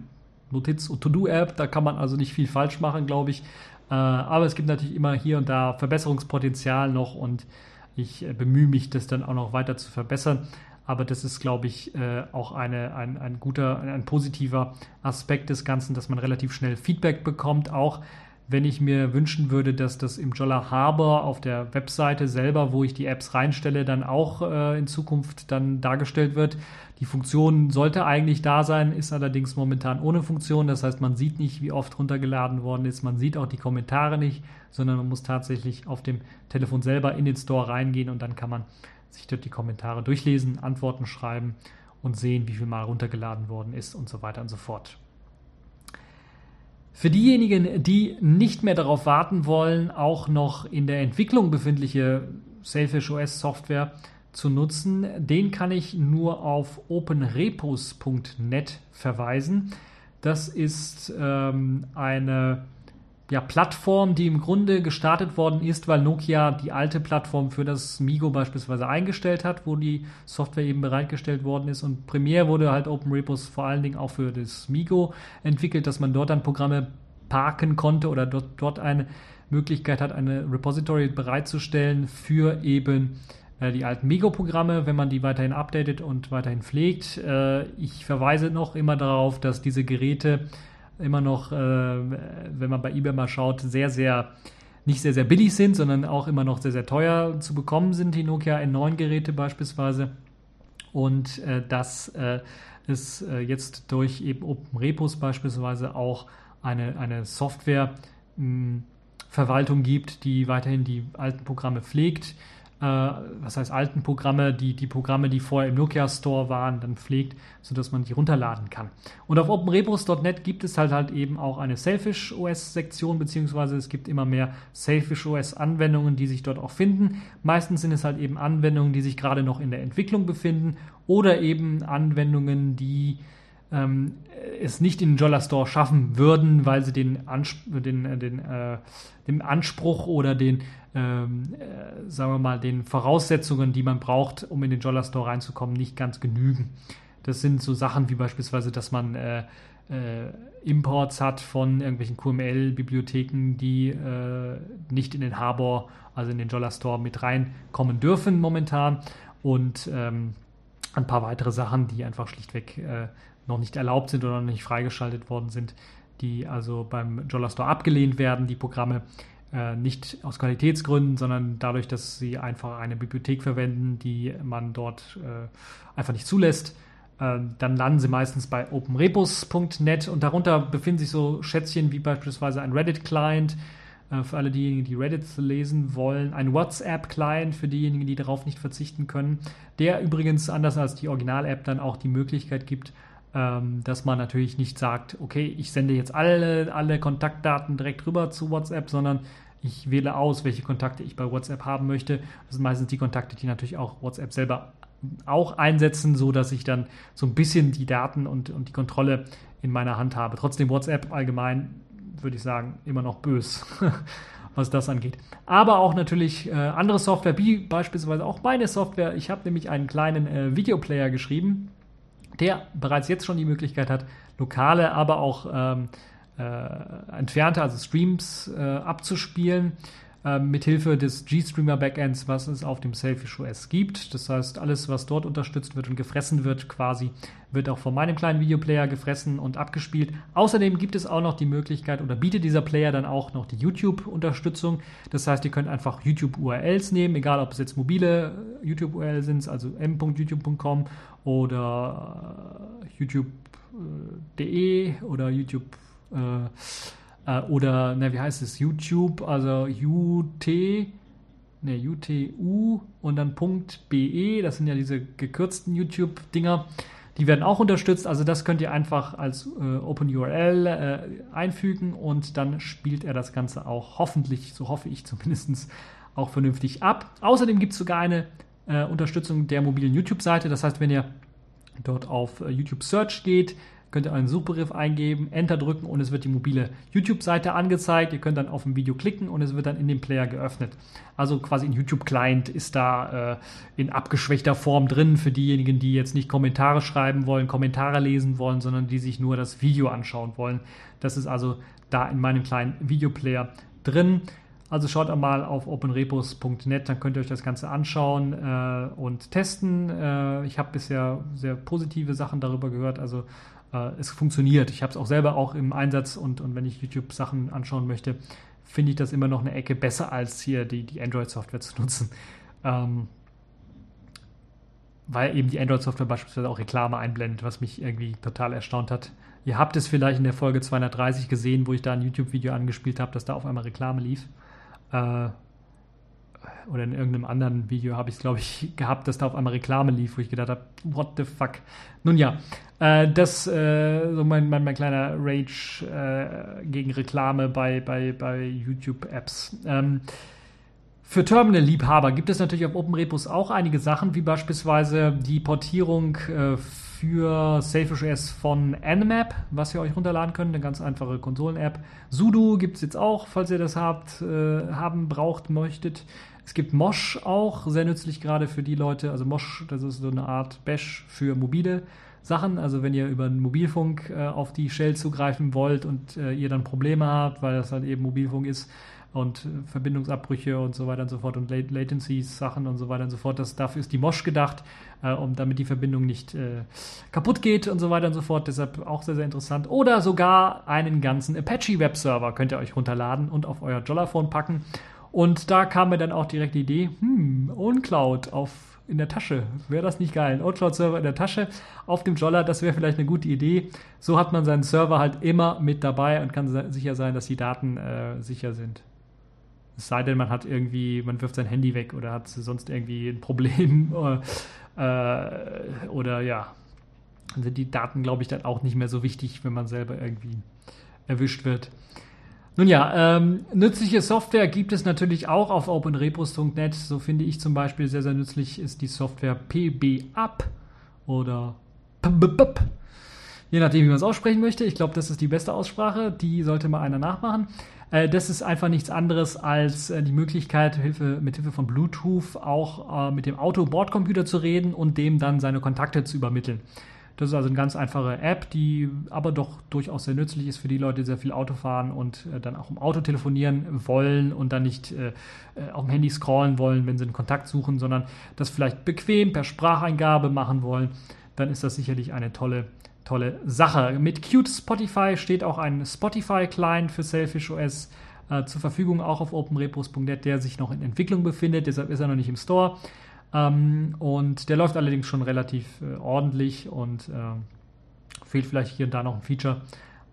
[SPEAKER 1] Notiz- und To-Do-App, da kann man also nicht viel falsch machen, glaube ich. Äh, aber es gibt natürlich immer hier und da Verbesserungspotenzial noch und ich äh, bemühe mich, das dann auch noch weiter zu verbessern. Aber das ist, glaube ich, äh, auch eine, ein, ein guter, ein positiver Aspekt des Ganzen, dass man relativ schnell Feedback bekommt, auch wenn ich mir wünschen würde, dass das im Jolla Harbor auf der Webseite selber, wo ich die Apps reinstelle, dann auch äh, in Zukunft dann dargestellt wird. Die Funktion sollte eigentlich da sein, ist allerdings momentan ohne Funktion. Das heißt, man sieht nicht, wie oft runtergeladen worden ist. Man sieht auch die Kommentare nicht, sondern man muss tatsächlich auf dem Telefon selber in den Store reingehen und dann kann man sich dort die Kommentare durchlesen, Antworten schreiben und sehen, wie viel mal runtergeladen worden ist und so weiter und so fort. Für diejenigen, die nicht mehr darauf warten wollen, auch noch in der Entwicklung befindliche Selfish OS Software zu nutzen, den kann ich nur auf openrepos.net verweisen. Das ist ähm, eine ja, Plattform, die im Grunde gestartet worden ist, weil Nokia die alte Plattform für das Migo beispielsweise eingestellt hat, wo die Software eben bereitgestellt worden ist. Und Premiere wurde halt OpenRepos vor allen Dingen auch für das Migo entwickelt, dass man dort dann Programme parken konnte oder dort, dort eine Möglichkeit hat, eine Repository bereitzustellen für eben äh, die alten Migo-Programme, wenn man die weiterhin updatet und weiterhin pflegt. Äh, ich verweise noch immer darauf, dass diese Geräte immer noch, äh, wenn man bei eBay mal schaut, sehr, sehr nicht sehr, sehr billig sind, sondern auch immer noch sehr, sehr teuer zu bekommen sind, die Nokia N9-Geräte beispielsweise. Und äh, dass äh, es äh, jetzt durch eben OpenRepos beispielsweise auch eine, eine Software-Verwaltung hm, gibt, die weiterhin die alten Programme pflegt äh, was heißt alten Programme, die, die Programme, die vorher im Nokia Store waren, dann pflegt, sodass man die runterladen kann. Und auf openrepos.net gibt es halt halt eben auch eine Selfish OS Sektion, beziehungsweise es gibt immer mehr Selfish OS Anwendungen, die sich dort auch finden. Meistens sind es halt eben Anwendungen, die sich gerade noch in der Entwicklung befinden oder eben Anwendungen, die ähm, es nicht in den Jolla Store schaffen würden, weil sie den, Ansp den, äh, den, äh, den Anspruch oder den, ähm, äh, sagen wir mal, den Voraussetzungen, die man braucht, um in den Jolla Store reinzukommen, nicht ganz genügen. Das sind so Sachen wie beispielsweise, dass man äh, äh Imports hat von irgendwelchen QML-Bibliotheken, die äh, nicht in den Harbor, also in den Jolla Store mit reinkommen dürfen momentan und ähm, ein paar weitere Sachen, die einfach schlichtweg äh, noch nicht erlaubt sind oder noch nicht freigeschaltet worden sind, die also beim Jolla Store abgelehnt werden, die Programme. Äh, nicht aus Qualitätsgründen, sondern dadurch, dass sie einfach eine Bibliothek verwenden, die man dort äh, einfach nicht zulässt. Äh, dann landen sie meistens bei openrepos.net und darunter befinden sich so Schätzchen wie beispielsweise ein Reddit-Client, für alle diejenigen, die Reddit lesen wollen, ein WhatsApp-Client für diejenigen, die darauf nicht verzichten können, der übrigens anders als die Original-App dann auch die Möglichkeit gibt, ähm, dass man natürlich nicht sagt, okay, ich sende jetzt alle, alle Kontaktdaten direkt rüber zu WhatsApp, sondern ich wähle aus, welche Kontakte ich bei WhatsApp haben möchte. Das sind meistens die Kontakte, die natürlich auch WhatsApp selber auch einsetzen, so dass ich dann so ein bisschen die Daten und, und die Kontrolle in meiner Hand habe. Trotzdem WhatsApp allgemein, würde ich sagen, immer noch bös, was das angeht. Aber auch natürlich äh, andere Software, wie beispielsweise auch meine Software. Ich habe nämlich einen kleinen äh, Videoplayer geschrieben, der bereits jetzt schon die Möglichkeit hat, lokale, aber auch ähm, äh, entfernte, also Streams äh, abzuspielen, äh, mithilfe des GStreamer Backends, was es auf dem Selfish OS gibt. Das heißt, alles, was dort unterstützt wird und gefressen wird, quasi, wird auch von meinem kleinen Videoplayer gefressen und abgespielt. Außerdem gibt es auch noch die Möglichkeit oder bietet dieser Player dann auch noch die YouTube-Unterstützung. Das heißt, ihr könnt einfach YouTube-URLs nehmen, egal ob es jetzt mobile äh, YouTube-URLs sind, also m.youtube.com oder äh, youtube.de oder YouTube äh, äh, oder, ne, wie heißt es, YouTube, also UT, ne, UTU und dann .be, das sind ja diese gekürzten YouTube-Dinger, die werden auch unterstützt, also das könnt ihr einfach als äh, OpenURL äh, einfügen und dann spielt er das Ganze auch hoffentlich, so hoffe ich zumindest, auch vernünftig ab. Außerdem gibt es sogar eine äh, Unterstützung der mobilen YouTube-Seite, das heißt, wenn ihr dort auf äh, YouTube Search geht, könnt ihr einen Suchbegriff eingeben, Enter drücken und es wird die mobile YouTube-Seite angezeigt. Ihr könnt dann auf ein Video klicken und es wird dann in dem Player geöffnet. Also quasi ein YouTube-Client ist da äh, in abgeschwächter Form drin für diejenigen, die jetzt nicht Kommentare schreiben wollen, Kommentare lesen wollen, sondern die sich nur das Video anschauen wollen. Das ist also da in meinem kleinen Videoplayer drin. Also schaut einmal auf openrepos.net, dann könnt ihr euch das Ganze anschauen äh, und testen. Äh, ich habe bisher sehr positive Sachen darüber gehört. Also äh, es funktioniert. Ich habe es auch selber auch im Einsatz und, und wenn ich YouTube-Sachen anschauen möchte, finde ich das immer noch eine Ecke besser, als hier die, die Android-Software zu nutzen. Ähm, weil eben die Android-Software beispielsweise auch Reklame einblendet, was mich irgendwie total erstaunt hat. Ihr habt es vielleicht in der Folge 230 gesehen, wo ich da ein YouTube-Video angespielt habe, dass da auf einmal Reklame lief. Äh, oder in irgendeinem anderen Video habe ich es, glaube ich, gehabt, dass da auf einmal Reklame lief, wo ich gedacht habe, what the fuck. Nun ja, äh, das äh, so mein, mein, mein kleiner Rage äh, gegen Reklame bei, bei, bei YouTube-Apps. Ähm, für Terminal-Liebhaber gibt es natürlich auf OpenRepos auch einige Sachen, wie beispielsweise die Portierung äh, für Selfish OS von Nmap, was ihr euch runterladen könnt, eine ganz einfache Konsolen-App. Sudo gibt es jetzt auch, falls ihr das habt, äh, haben, braucht, möchtet. Es gibt Mosh auch, sehr nützlich gerade für die Leute. Also Mosh, das ist so eine Art Bash für mobile Sachen. Also wenn ihr über den Mobilfunk äh, auf die Shell zugreifen wollt und äh, ihr dann Probleme habt, weil das halt eben Mobilfunk ist, und Verbindungsabbrüche und so weiter und so fort und Latencies, Sachen und so weiter und so fort. Das, dafür ist die Mosh gedacht, äh, um damit die Verbindung nicht äh, kaputt geht und so weiter und so fort. Deshalb auch sehr, sehr interessant. Oder sogar einen ganzen Apache Webserver könnt ihr euch runterladen und auf euer Jollaphone packen. Und da kam mir dann auch direkt die Idee, hm, OwnCloud auf in der Tasche. Wäre das nicht geil? Ein OwnCloud-Server in der Tasche auf dem Jolla, das wäre vielleicht eine gute Idee. So hat man seinen Server halt immer mit dabei und kann sicher sein, dass die Daten äh, sicher sind. Es sei denn, man hat irgendwie, man wirft sein Handy weg oder hat sonst irgendwie ein Problem äh, äh, oder ja, dann sind die Daten, glaube ich, dann auch nicht mehr so wichtig, wenn man selber irgendwie erwischt wird. Nun ja, ähm, nützliche Software gibt es natürlich auch auf openrepos.net. So finde ich zum Beispiel sehr, sehr nützlich ist die Software PBUp oder PBUp. Je nachdem, wie man es aussprechen möchte. Ich glaube, das ist die beste Aussprache. Die sollte mal einer nachmachen. Äh, das ist einfach nichts anderes als äh, die Möglichkeit, Hilfe, mit Hilfe von Bluetooth auch äh, mit dem Auto-Bordcomputer zu reden und dem dann seine Kontakte zu übermitteln. Das ist also eine ganz einfache App, die aber doch durchaus sehr nützlich ist für die Leute, die sehr viel Auto fahren und äh, dann auch im Auto telefonieren wollen und dann nicht äh, äh, auf dem Handy scrollen wollen, wenn sie einen Kontakt suchen, sondern das vielleicht bequem per Spracheingabe machen wollen. Dann ist das sicherlich eine tolle tolle Sache. Mit Qt Spotify steht auch ein Spotify-Client für Selfish OS äh, zur Verfügung, auch auf openrepos.net, der sich noch in Entwicklung befindet, deshalb ist er noch nicht im Store. Ähm, und der läuft allerdings schon relativ äh, ordentlich und äh, fehlt vielleicht hier und da noch ein Feature.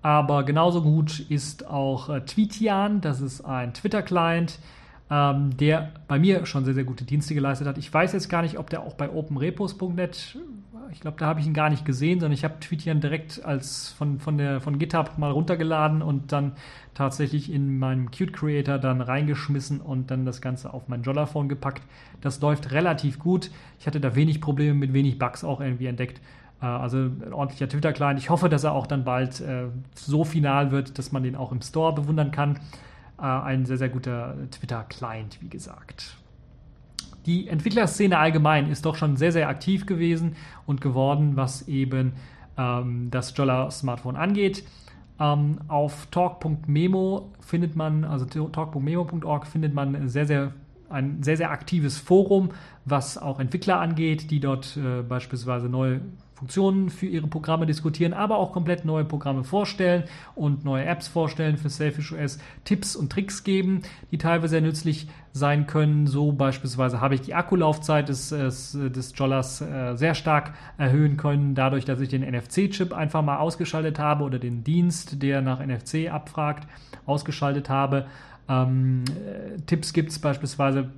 [SPEAKER 1] Aber genauso gut ist auch äh, Tweetian, das ist ein Twitter-Client, ähm, der bei mir schon sehr, sehr gute Dienste geleistet hat. Ich weiß jetzt gar nicht, ob der auch bei openrepos.net ich glaube, da habe ich ihn gar nicht gesehen, sondern ich habe Tweetian direkt als von, von, der, von GitHub mal runtergeladen und dann tatsächlich in meinem Qt Creator dann reingeschmissen und dann das Ganze auf mein Jollaphone gepackt. Das läuft relativ gut. Ich hatte da wenig Probleme mit wenig Bugs auch irgendwie entdeckt. Äh, also ein ordentlicher Twitter-Client. Ich hoffe, dass er auch dann bald äh, so final wird, dass man den auch im Store bewundern kann. Äh, ein sehr, sehr guter Twitter-Client, wie gesagt die Entwicklerszene allgemein ist doch schon sehr, sehr aktiv gewesen und geworden, was eben ähm, das Jolla Smartphone angeht. Ähm, auf talk.memo findet man, also talk.memo.org findet man sehr, sehr ein sehr, sehr aktives Forum, was auch Entwickler angeht, die dort äh, beispielsweise neue Funktionen für ihre Programme diskutieren, aber auch komplett neue Programme vorstellen und neue Apps vorstellen für Selfish OS, Tipps und Tricks geben, die teilweise sehr nützlich sein können. So beispielsweise habe ich die Akkulaufzeit des, des, Jollers äh, sehr stark erhöhen können, dadurch, dass ich den NFC-Chip einfach mal ausgeschaltet habe oder den Dienst, der nach NFC abfragt, ausgeschaltet habe. Ähm, äh, Tipps gibt es beispielsweise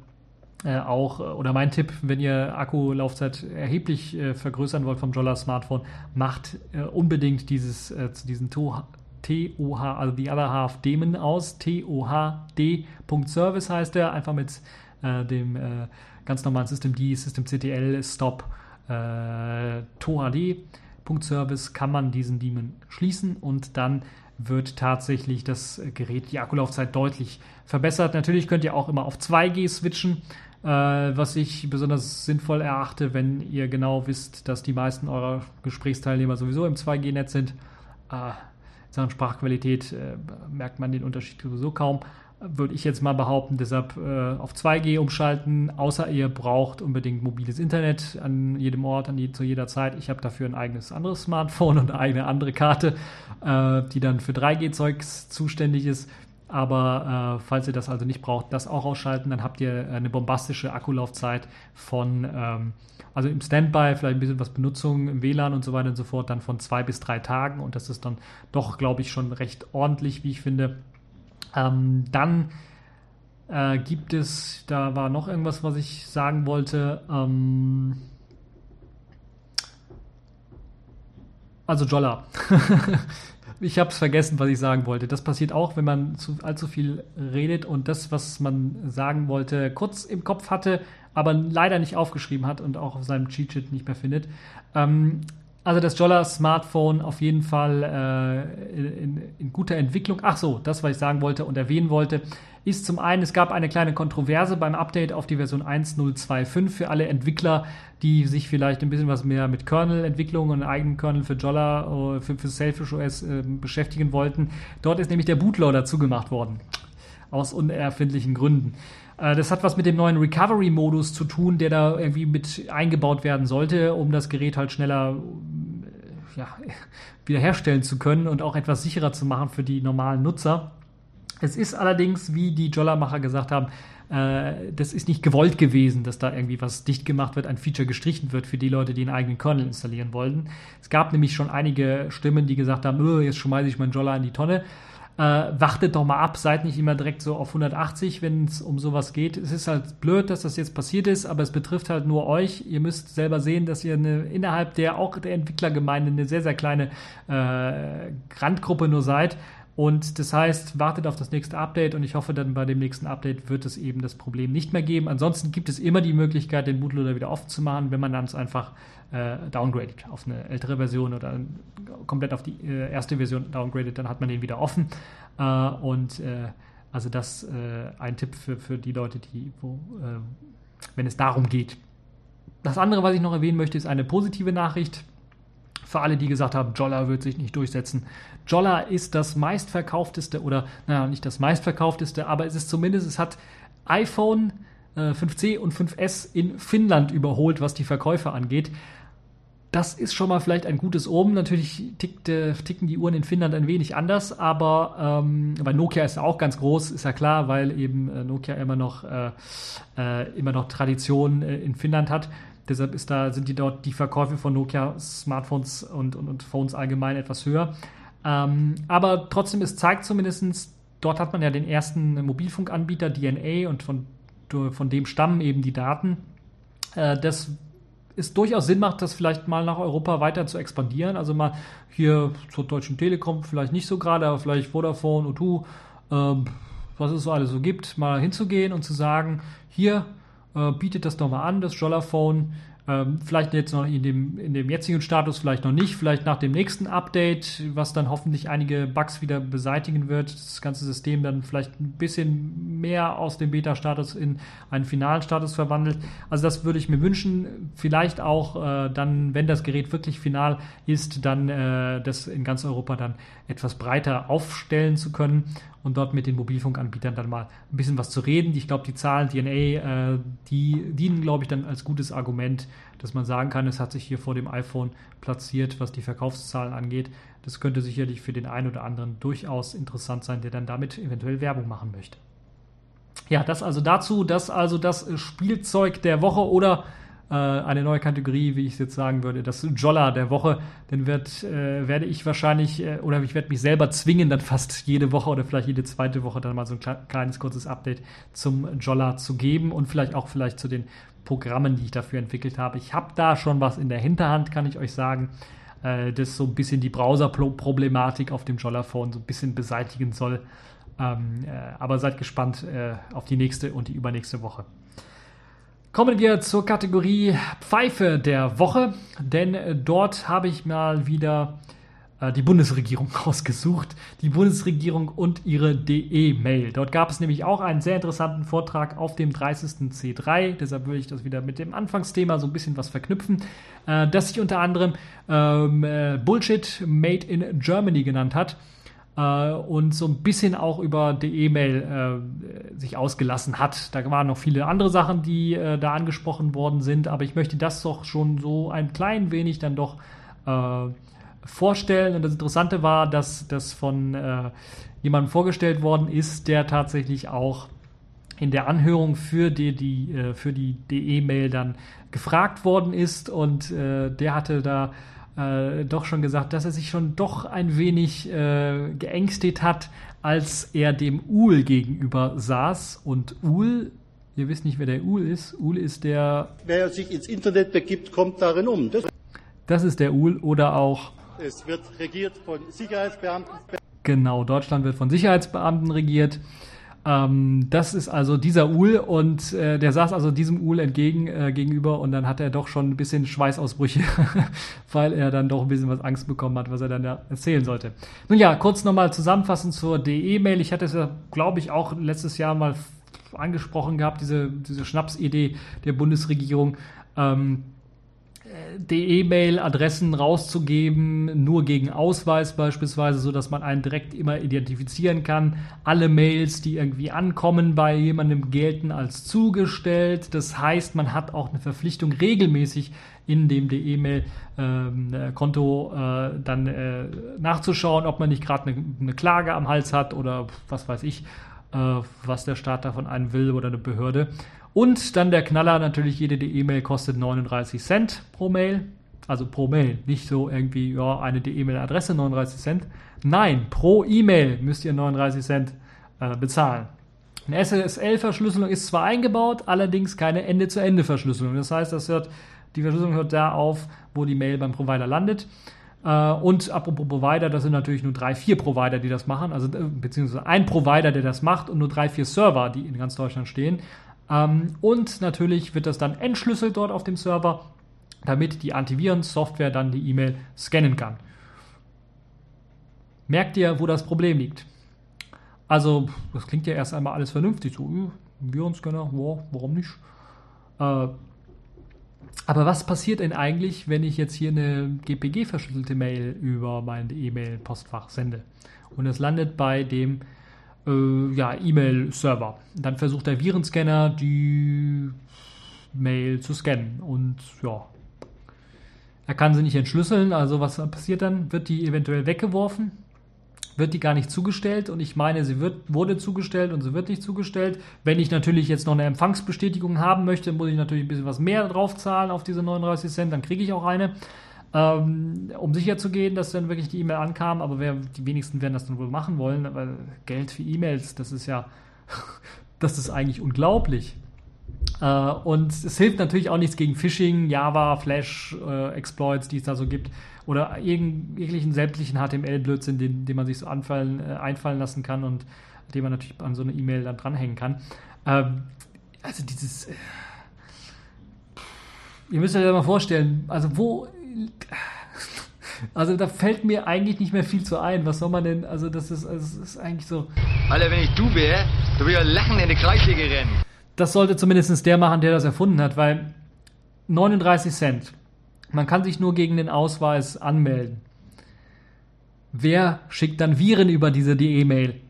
[SPEAKER 1] äh, auch, äh, oder mein Tipp, wenn ihr Akkulaufzeit erheblich äh, vergrößern wollt vom Jolla Smartphone, macht äh, unbedingt dieses, äh, zu diesen TOH, also The Other Half Daemon aus. TOHD.service heißt er, einfach mit äh, dem ganz normalen System D, System CTL, Stop, TOHD.service kann man diesen Daemon schließen und dann wird tatsächlich das Gerät die Akkulaufzeit deutlich verbessert. Natürlich könnt ihr auch immer auf 2G switchen äh, was ich besonders sinnvoll erachte, wenn ihr genau wisst, dass die meisten eurer Gesprächsteilnehmer sowieso im 2G-Netz sind. Äh, in Sachen Sprachqualität äh, merkt man den Unterschied sowieso kaum. Würde ich jetzt mal behaupten, deshalb äh, auf 2G umschalten, außer ihr braucht unbedingt mobiles Internet an jedem Ort, an die, zu jeder Zeit. Ich habe dafür ein eigenes anderes Smartphone und eine andere Karte, äh, die dann für 3G-Zeugs zuständig ist. Aber äh, falls ihr das also nicht braucht, das auch ausschalten, dann habt ihr eine bombastische Akkulaufzeit von, ähm, also im Standby, vielleicht ein bisschen was Benutzung im WLAN und so weiter und so fort, dann von zwei bis drei Tagen. Und das ist dann doch, glaube ich, schon recht ordentlich, wie ich finde. Ähm, dann äh, gibt es, da war noch irgendwas, was ich sagen wollte. Ähm, also Jolla. ich habe es vergessen, was ich sagen wollte. Das passiert auch, wenn man zu, allzu viel redet und das, was man sagen wollte, kurz im Kopf hatte, aber leider nicht aufgeschrieben hat und auch auf seinem Cheat-Sheet nicht mehr findet. Ähm, also das Jolla Smartphone auf jeden Fall äh, in, in, guter Entwicklung. Ach so, das, was ich sagen wollte und erwähnen wollte, ist zum einen, es gab eine kleine Kontroverse beim Update auf die Version 1.025 für alle Entwickler, die sich vielleicht ein bisschen was mehr mit Kernel-Entwicklung und eigenen Kernel für Jolla, äh, für, für Selfish OS äh, beschäftigen wollten. Dort ist nämlich der Bootloader zugemacht worden. Aus unerfindlichen Gründen. Äh, das hat was mit dem neuen Recovery-Modus zu tun, der da irgendwie mit eingebaut werden sollte, um das Gerät halt schneller ja, wiederherstellen zu können und auch etwas sicherer zu machen für die normalen Nutzer. Es ist allerdings, wie die Jolla-Macher gesagt haben, äh, das ist nicht gewollt gewesen, dass da irgendwie was dicht gemacht wird, ein Feature gestrichen wird für die Leute, die einen eigenen Kernel installieren wollten. Es gab nämlich schon einige Stimmen, die gesagt haben, jetzt schmeiße ich meinen Jolla in die Tonne. Äh, wartet doch mal ab, seid nicht immer direkt so auf 180, wenn es um sowas geht. Es ist halt blöd, dass das jetzt passiert ist, aber es betrifft halt nur euch. Ihr müsst selber sehen, dass ihr eine, innerhalb der auch der Entwicklergemeinde eine sehr, sehr kleine äh, Randgruppe nur seid. Und das heißt, wartet auf das nächste Update und ich hoffe, dann bei dem nächsten Update wird es eben das Problem nicht mehr geben. Ansonsten gibt es immer die Möglichkeit, den Bootloader wieder offen zu machen, wenn man dann es einfach äh, downgradet auf eine ältere Version oder komplett auf die äh, erste Version downgradet, dann hat man den wieder offen. Äh, und äh, also das äh, ein Tipp für, für die Leute, die, wo, äh, wenn es darum geht. Das andere, was ich noch erwähnen möchte, ist eine positive Nachricht. Für alle, die gesagt haben, Jolla wird sich nicht durchsetzen. Jolla ist das meistverkaufteste oder, naja, nicht das meistverkaufteste, aber es ist zumindest, es hat iPhone äh, 5C und 5S in Finnland überholt, was die Verkäufe angeht. Das ist schon mal vielleicht ein gutes Omen. Natürlich tickt, äh, ticken die Uhren in Finnland ein wenig anders, aber ähm, weil Nokia ist ja auch ganz groß, ist ja klar, weil eben äh, Nokia immer noch, äh, äh immer noch Tradition äh, in Finnland hat. Deshalb ist da, sind die dort die Verkäufe von Nokia Smartphones und, und, und Phones allgemein etwas höher. Ähm, aber trotzdem, es zeigt zumindest, dort hat man ja den ersten Mobilfunkanbieter DNA und von, von dem stammen eben die Daten. Äh, das es durchaus Sinn macht, das vielleicht mal nach Europa weiter zu expandieren. Also mal hier zur Deutschen Telekom, vielleicht nicht so gerade, aber vielleicht Vodafone, O2, äh, was es so alles so gibt, mal hinzugehen und zu sagen, hier, äh, bietet das doch mal an, das Jollaphone. Ähm, vielleicht jetzt noch in dem, in dem jetzigen Status, vielleicht noch nicht, vielleicht nach dem nächsten Update, was dann hoffentlich einige Bugs wieder beseitigen wird, das ganze System dann vielleicht ein bisschen mehr aus dem Beta-Status in einen finalen Status verwandelt. Also das würde ich mir wünschen. Vielleicht auch äh, dann, wenn das Gerät wirklich final ist, dann äh, das in ganz Europa dann etwas breiter aufstellen zu können und dort mit den Mobilfunkanbietern dann mal ein bisschen was zu reden. Ich glaube, die Zahlen DNA, äh, die dienen, glaube ich, dann als gutes Argument, dass man sagen kann, es hat sich hier vor dem iPhone platziert, was die Verkaufszahlen angeht. Das könnte sicherlich für den einen oder anderen durchaus interessant sein, der dann damit eventuell Werbung machen möchte. Ja, das also dazu, das also das Spielzeug der Woche oder äh, eine neue Kategorie, wie ich es jetzt sagen würde, das Jolla der Woche. Dann wird, äh, werde ich wahrscheinlich, äh, oder ich werde mich selber zwingen, dann fast jede Woche oder vielleicht jede zweite Woche dann mal so ein kleines, kurzes Update zum Jolla zu geben und vielleicht auch vielleicht zu den Programmen, die ich dafür entwickelt habe. Ich habe da schon was in der Hinterhand, kann ich euch sagen, äh, das so ein bisschen die Browser-Problematik auf dem Jolla-Phone so ein bisschen beseitigen soll. Ähm, äh, aber seid gespannt auf die nächste und die übernächste Woche. Kommen wir zur Kategorie Pfeife der Woche, denn äh, dort habe ich mal wieder äh, die Bundesregierung ausgesucht. Die Bundesregierung und ihre DE-Mail. Dort gab es nämlich auch einen sehr interessanten Vortrag auf dem 30.C3. Deshalb würde ich das wieder mit dem Anfangsthema so ein bisschen was verknüpfen, äh, das sich unter anderem ähm, äh, Bullshit Made in Germany genannt hat äh, und so ein bisschen auch über die E-Mail äh, sich ausgelassen hat. Da waren noch viele andere Sachen, die äh, da angesprochen worden sind, aber ich möchte das doch schon so ein klein wenig dann doch äh, vorstellen. Und das Interessante war, dass das von äh, jemandem vorgestellt worden ist, der tatsächlich auch in der Anhörung für die, die, äh, für die DE-Mail dann gefragt worden ist und der hatte da äh, doch schon gesagt, dass er sich schon doch ein wenig äh, geängstigt hat, als er dem Uhl gegenüber saß. Und Uhl, ihr wisst nicht, wer der Uhl ist. Uhl ist der.
[SPEAKER 4] Wer sich ins Internet begibt, kommt darin um. Das,
[SPEAKER 1] Das ist der Uhl oder auch.
[SPEAKER 4] es wird regiert von Sicherheitsbeamten.
[SPEAKER 1] Genau, Deutschland wird von Sicherheitsbeamten regiert. Ähm, das ist also dieser Uhl und äh, der saß also diesem Uhl entgegen äh, gegenüber und dann hat er doch schon ein bisschen Schweißausbrüche, weil er dann doch ein bisschen was Angst bekommen hat, was er dann da erzählen sollte. Nun ja, kurz nochmal zusammenfassend zur DE-Mail. Ich hatte es ja, glaube ich, auch letztes Jahr mal angesprochen gehabt, diese, diese Schnapsidee der Bundesregierung. Ähm, die E-Mail-Adressen rauszugeben, nur gegen Ausweis beispielsweise, so dass man einen direkt immer identifizieren kann. Alle Mails, die irgendwie ankommen bei jemandem, gelten als zugestellt. Das heißt, man hat auch eine Verpflichtung, regelmäßig in dem E-Mail-Konto äh, dann äh, nachzuschauen, ob man nicht gerade eine, Klage am Hals hat oder was weiß ich, äh, was der Staat da von einem will oder eine Behörde. Und dann der Knaller, natürlich jede E-Mail kostet 39 Cent pro Mail. Also pro Mail, nicht so irgendwie, ja, eine E-Mail-Adresse 39 Cent. Nein, pro E-Mail müsst ihr 39 Cent äh, bezahlen. Eine SSL-Verschlüsselung ist zwar eingebaut, allerdings keine Ende-zu-Ende-Verschlüsselung. Das heißt, das hört, die Verschlüsselung hört da auf, wo die Mail beim Provider landet. Äh, und apropos Provider, das sind natürlich nur drei, vier Provider, die das machen, also äh, beziehungsweise ein Provider, der das macht und nur drei, vier Server, die in ganz Deutschland stehen. Ähm, und natürlich wird das dann entschlüsselt dort auf dem Server, damit die Antivirensoftware dann die E-Mail scannen kann. Merkt ihr, wo das Problem liegt? Also, das klingt ja erst einmal alles vernünftig. So, Virenscanner, wow, warum nicht? Äh, aber was passiert denn eigentlich, wenn ich jetzt hier eine GPG-verschlüsselte Mail über mein E-Mail-Postfach sende? Und es landet bei dem äh, ja, E-Mail-Server. Dann versucht der Virenscanner die Mail zu scannen. Und ja, er kann sie nicht entschlüsseln. Also was passiert dann? Wird die eventuell weggeworfen? Wird die gar nicht zugestellt? Und ich meine, sie wird, wurde zugestellt und sie wird nicht zugestellt. Wenn ich natürlich jetzt noch eine Empfangsbestätigung haben möchte, muss ich natürlich ein bisschen was mehr drauf zahlen auf diese 39 Cent. Dann kriege ich auch eine. Ähm, um sicher zu gehen, dass dann wirklich die E-Mail ankam, aber wer, die wenigsten werden das dann wohl machen wollen, weil Geld für E-Mails, das ist ja, das ist eigentlich unglaublich. Äh, und es hilft natürlich auch nichts gegen Phishing, Java, Flash, äh, Exploits, die es da so gibt, oder irgend- jeglichen sämtlichen HTML-Blödsinn, den, den man sich so anfallen, äh, einfallen lassen kann und den man natürlich an so eine E-Mail dann dranhängen kann. Ähm, also dieses, äh, ihr müsst euch das mal vorstellen, also wo, also da fällt mir eigentlich nicht mehr viel zu ein. Was soll man denn, also das ist, also es ist eigentlich so,
[SPEAKER 5] Alter, wenn ich du wäre, dann würde ich ja lachend in die Kreissäge rennen.
[SPEAKER 1] das sollte zumindest der machen, der das erfunden hat, weil 39 Cent. Man kann sich nur gegen den Ausweis anmelden. Wer schickt dann Viren über diese die E-Mail?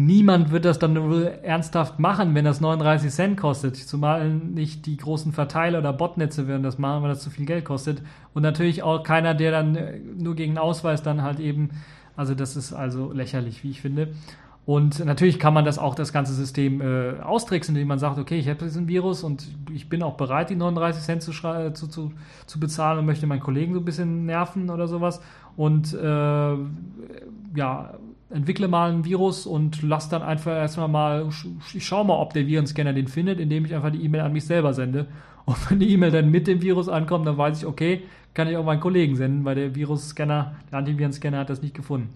[SPEAKER 1] Niemand wird das dann wohl ernsthaft machen, wenn das 39 Cent kostet. Zumal nicht die großen Verteiler oder Botnetze werden das machen, weil das zu viel Geld kostet. Und natürlich auch keiner, der dann äh, nur gegen Ausweis dann halt eben, also das ist also lächerlich, wie ich finde. Und natürlich kann man das auch, das ganze System äh, austricksen, indem man sagt, okay, ich habe diesen Virus und ich bin auch bereit, die 39 Cent zu, schrei- zu, zu, zu bezahlen und möchte meinen Kollegen so ein bisschen nerven oder sowas. Und äh, ja, entwickle mal ein Virus und lass dann einfach erstmal mal, ich schau mal, ob der Virenscanner den findet, indem ich einfach die E-Mail an mich selber sende. Und wenn die E-Mail dann mit dem Virus ankommt, dann weiß ich, okay, kann ich auch meinen Kollegen senden, weil der Virusscanner, der Antivirenscanner hat das nicht gefunden.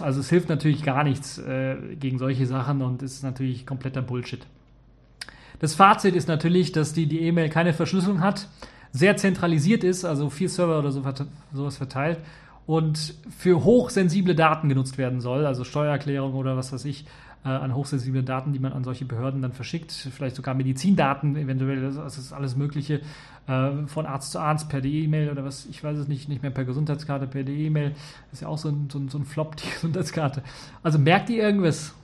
[SPEAKER 1] Also es hilft natürlich gar nichts äh, gegen solche Sachen und ist natürlich kompletter Bullshit. Das Fazit ist natürlich, dass die E-Mail keine Verschlüsselung hat, sehr zentralisiert ist, also vier Server oder so, sowas verteilt und für hochsensible Daten genutzt werden soll, also Steuererklärung oder was weiß ich, äh, an hochsensible Daten, die man an solche Behörden dann verschickt, vielleicht sogar Medizindaten, eventuell, das das ist alles Mögliche, äh, von Arzt zu Arzt per E-Mail oder was, ich weiß es nicht, nicht mehr per Gesundheitskarte, per E-Mail, ist ja auch so ein, so ein, so ein Flop, die Gesundheitskarte. Also merkt ihr irgendwas?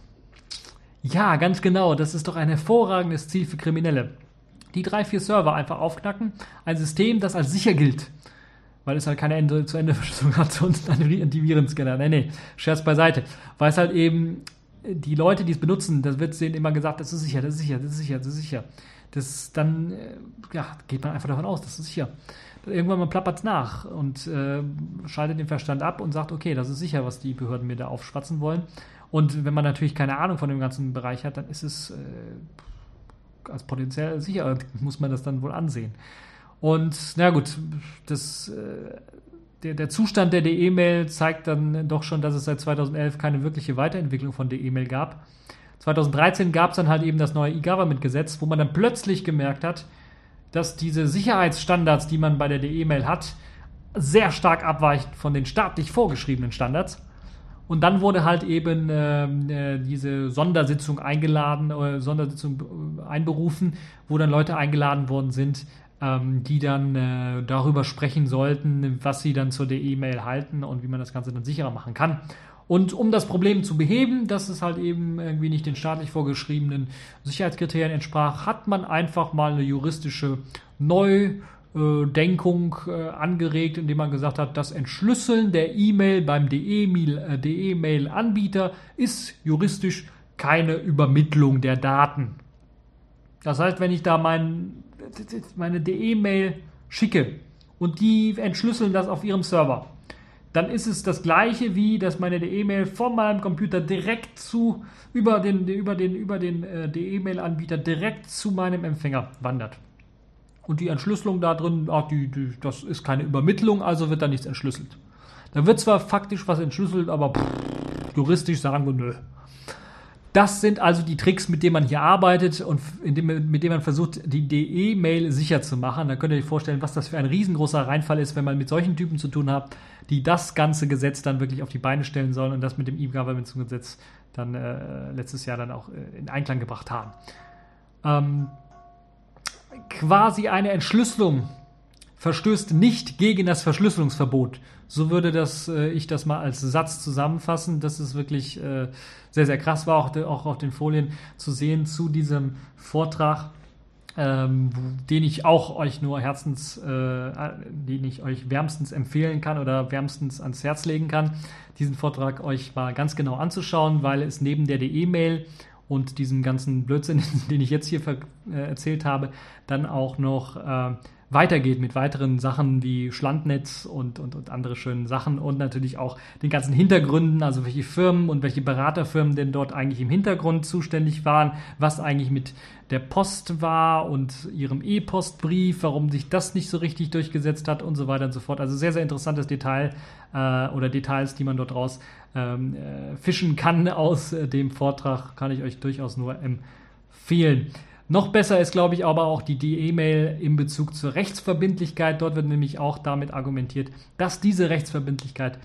[SPEAKER 1] Ja, ganz genau. Das ist doch ein hervorragendes Ziel für Kriminelle. Die drei, vier Server einfach aufknacken. Ein System, das als sicher gilt. Weil es halt keine Ende-zu-Ende-Verschlüsselung hat und einen Antivirenscanner. Nee, nee, Scherz beiseite. Weil es halt eben die Leute, die es benutzen, das wird denen immer gesagt, das ist sicher, das ist sicher, das ist sicher, das ist sicher. das dann äh, ja, geht man einfach davon aus, das ist sicher. Irgendwann mal plappert es nach und äh, schaltet den Verstand ab und sagt, okay, das ist sicher, was die Behörden mir da aufschwatzen wollen. Und wenn man natürlich keine Ahnung von dem ganzen Bereich hat, dann ist es äh, als potenziell sicher, muss man das dann wohl ansehen. Und na gut, das, äh, der, der Zustand der DE-Mail zeigt dann doch schon, dass es seit 2011 keine wirkliche Weiterentwicklung von DE-Mail gab. 2013 gab es dann halt eben das neue E-Government-Gesetz, wo man dann plötzlich gemerkt hat, dass diese Sicherheitsstandards, die man bei der DE-Mail hat, sehr stark abweichen von den staatlich vorgeschriebenen Standards. Und dann wurde halt eben ähm, äh, diese Sondersitzung eingeladen, äh, Sondersitzung äh, einberufen, wo dann Leute eingeladen worden sind, ähm, die dann äh, darüber sprechen sollten, was sie dann zur E-Mail halten und wie man das Ganze dann sicherer machen kann. Und um das Problem zu beheben, dass es halt eben irgendwie nicht den staatlich vorgeschriebenen Sicherheitskriterien entsprach, hat man einfach mal eine juristische Neu- äh, angeregt, indem man gesagt hat, das Entschlüsseln der E-Mail beim DE-Mail-Anbieter äh, ist juristisch keine Übermittlung der Daten. Das heißt, wenn ich da mein, meine DE-Mail schicke und die entschlüsseln das auf ihrem Server, dann ist es das gleiche wie, dass meine DE-Mail von meinem Computer direkt zu über den über den über den äh, DE-Mail-Anbieter direkt zu meinem Empfänger wandert. Und die Entschlüsselung da drin, ach, die, die, das ist keine Übermittlung, also wird da nichts entschlüsselt. Da wird zwar faktisch was entschlüsselt, aber pff, juristisch sagen wir nö. Das sind also die Tricks, mit denen man hier arbeitet und dem, mit denen man versucht, die DE-Mail sicher zu machen. Da könnt ihr euch vorstellen, was das für ein riesengroßer Reinfall ist, wenn man mit solchen Typen zu tun hat, die das ganze Gesetz dann wirklich auf die Beine stellen sollen und das mit dem E-Government-Gesetz dann äh, letztes Jahr dann auch äh, in Einklang gebracht haben. Ähm, quasi eine Entschlüsselung verstößt nicht gegen das Verschlüsselungsverbot. So würde das, äh, ich das mal als Satz zusammenfassen. Das ist wirklich äh, sehr, sehr krass, war auch, auch auf den Folien zu sehen zu diesem Vortrag, ähm, den ich auch euch nur herzens, äh, den ich euch wärmstens empfehlen kann oder wärmstens ans Herz legen kann, diesen Vortrag euch mal ganz genau anzuschauen, weil es neben der E-Mail und diesem ganzen Blödsinn, den ich jetzt hier äh, erzählt habe, dann auch noch äh, weitergeht mit weiteren Sachen wie Schlandnetz und, und, und andere schönen Sachen und natürlich auch den ganzen Hintergründen, also welche Firmen und welche Beraterfirmen denn dort eigentlich im Hintergrund zuständig waren, was eigentlich mit der Post war und ihrem E-Postbrief, warum sich das nicht so richtig durchgesetzt hat und so weiter und so fort. Also sehr, sehr interessantes Detail äh, oder Details, die man dort raus ähm, äh, fischen kann aus äh, dem Vortrag, kann ich euch durchaus nur empfehlen. Noch besser ist, glaube ich, aber auch die E-Mail in Bezug zur Rechtsverbindlichkeit. Dort wird nämlich auch damit argumentiert, dass diese Rechtsverbindlichkeit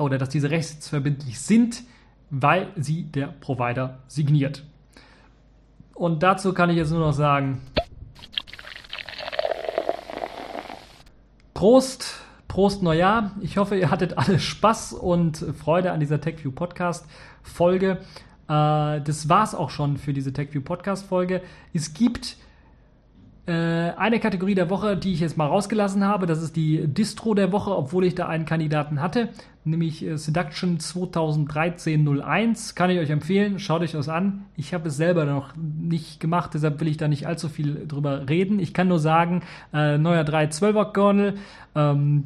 [SPEAKER 1] oder dass diese rechtsverbindlich sind, weil sie der Provider signiert. Und dazu kann ich jetzt nur noch sagen, Prost, Prost Neujahr. Ich hoffe, ihr hattet alle Spaß und Freude an dieser TechView Podcast Folge. Äh, das war's auch schon für diese TechView Podcast Folge. Es gibt äh, eine Kategorie der Woche, die ich jetzt mal rausgelassen habe. Das ist die Distro der Woche, obwohl ich da einen Kandidaten hatte, nämlich äh, Seduction 2013-01. Kann ich euch empfehlen. Schaut euch das an. Ich habe es selber noch nicht gemacht, deshalb will ich da nicht allzu viel drüber reden. Ich kann nur sagen, äh, neuer 312er Kernel, ähm,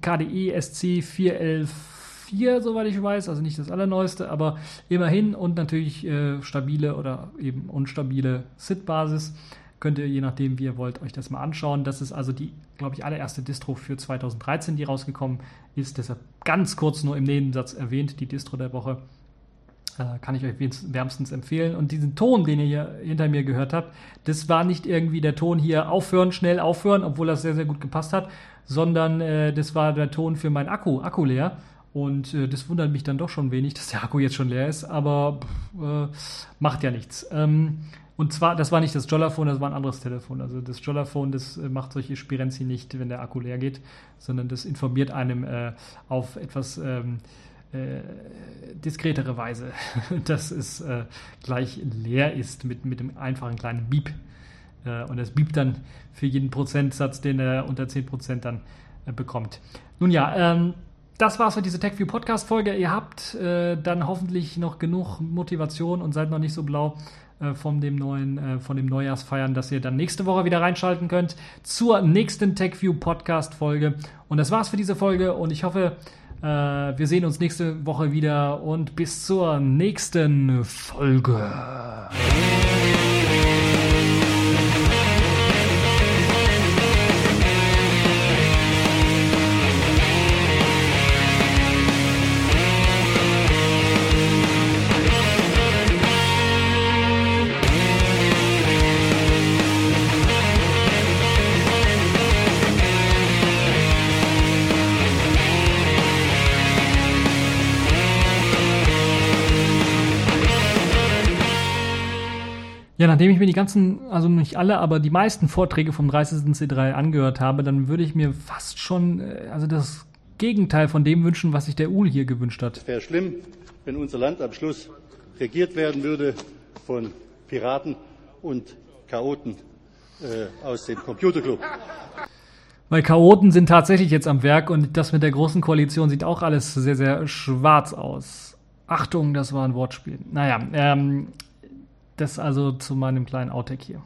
[SPEAKER 1] KDE SC 411 4, soweit ich weiß, also nicht das allerneueste, aber immerhin und natürlich äh, stabile oder eben unstabile SID-Basis. Könnt ihr, je nachdem, wie ihr wollt, euch das mal anschauen. Das ist also die, glaube ich, allererste Distro für 2013, die rausgekommen ist. Deshalb ganz kurz nur im Nebensatz erwähnt, die Distro der Woche. Äh, kann ich euch wärmstens empfehlen. Und diesen Ton, den ihr hier hinter mir gehört habt, das war nicht irgendwie der Ton hier aufhören, schnell aufhören, obwohl das sehr, sehr gut gepasst hat, sondern äh, das war der Ton für mein Akku, Akku leer. Und äh, das wundert mich dann doch schon wenig, dass der Akku jetzt schon leer ist, aber pff, äh, macht ja nichts. Ähm, und zwar, das war nicht das Jollaphone, das war ein anderes Telefon. Also das Jollaphone, das äh, macht solche Spirenzi nicht, wenn der Akku leer geht, sondern das informiert einem äh, auf etwas ähm, äh, diskretere Weise, dass es äh, gleich leer ist mit, mit dem einfachen kleinen Beep. und das Beep dann für jeden Prozentsatz, den er unter 10% dann bekommt. Nun ja, ähm, das war's für diese TechView Podcast Folge. Ihr habt äh, dann hoffentlich noch genug Motivation und seid noch nicht so blau äh, von dem neuen, äh, von dem Neujahrsfeiern, dass ihr dann nächste Woche wieder reinschalten könnt zur nächsten TechView Podcast Folge. Und das war's für diese Folge und ich hoffe, äh, wir sehen uns nächste Woche wieder und bis zur nächsten Folge. Ja, nachdem ich mir die ganzen, also nicht alle, aber die meisten Vorträge vom 30. C3 angehört habe, dann würde ich mir fast schon, äh, also das Gegenteil von dem wünschen, was sich der Uhl hier gewünscht hat.
[SPEAKER 4] Es wäre schlimm, wenn unser Land am Schluss regiert werden würde von Piraten und Chaoten äh, aus dem Computerclub.
[SPEAKER 1] Weil Chaoten sind tatsächlich jetzt am Werk und das mit der großen Koalition sieht auch alles sehr, sehr schwarz aus. Achtung, das war ein Wortspiel. Naja, ähm, das also zu meinem kleinen Outtake hier.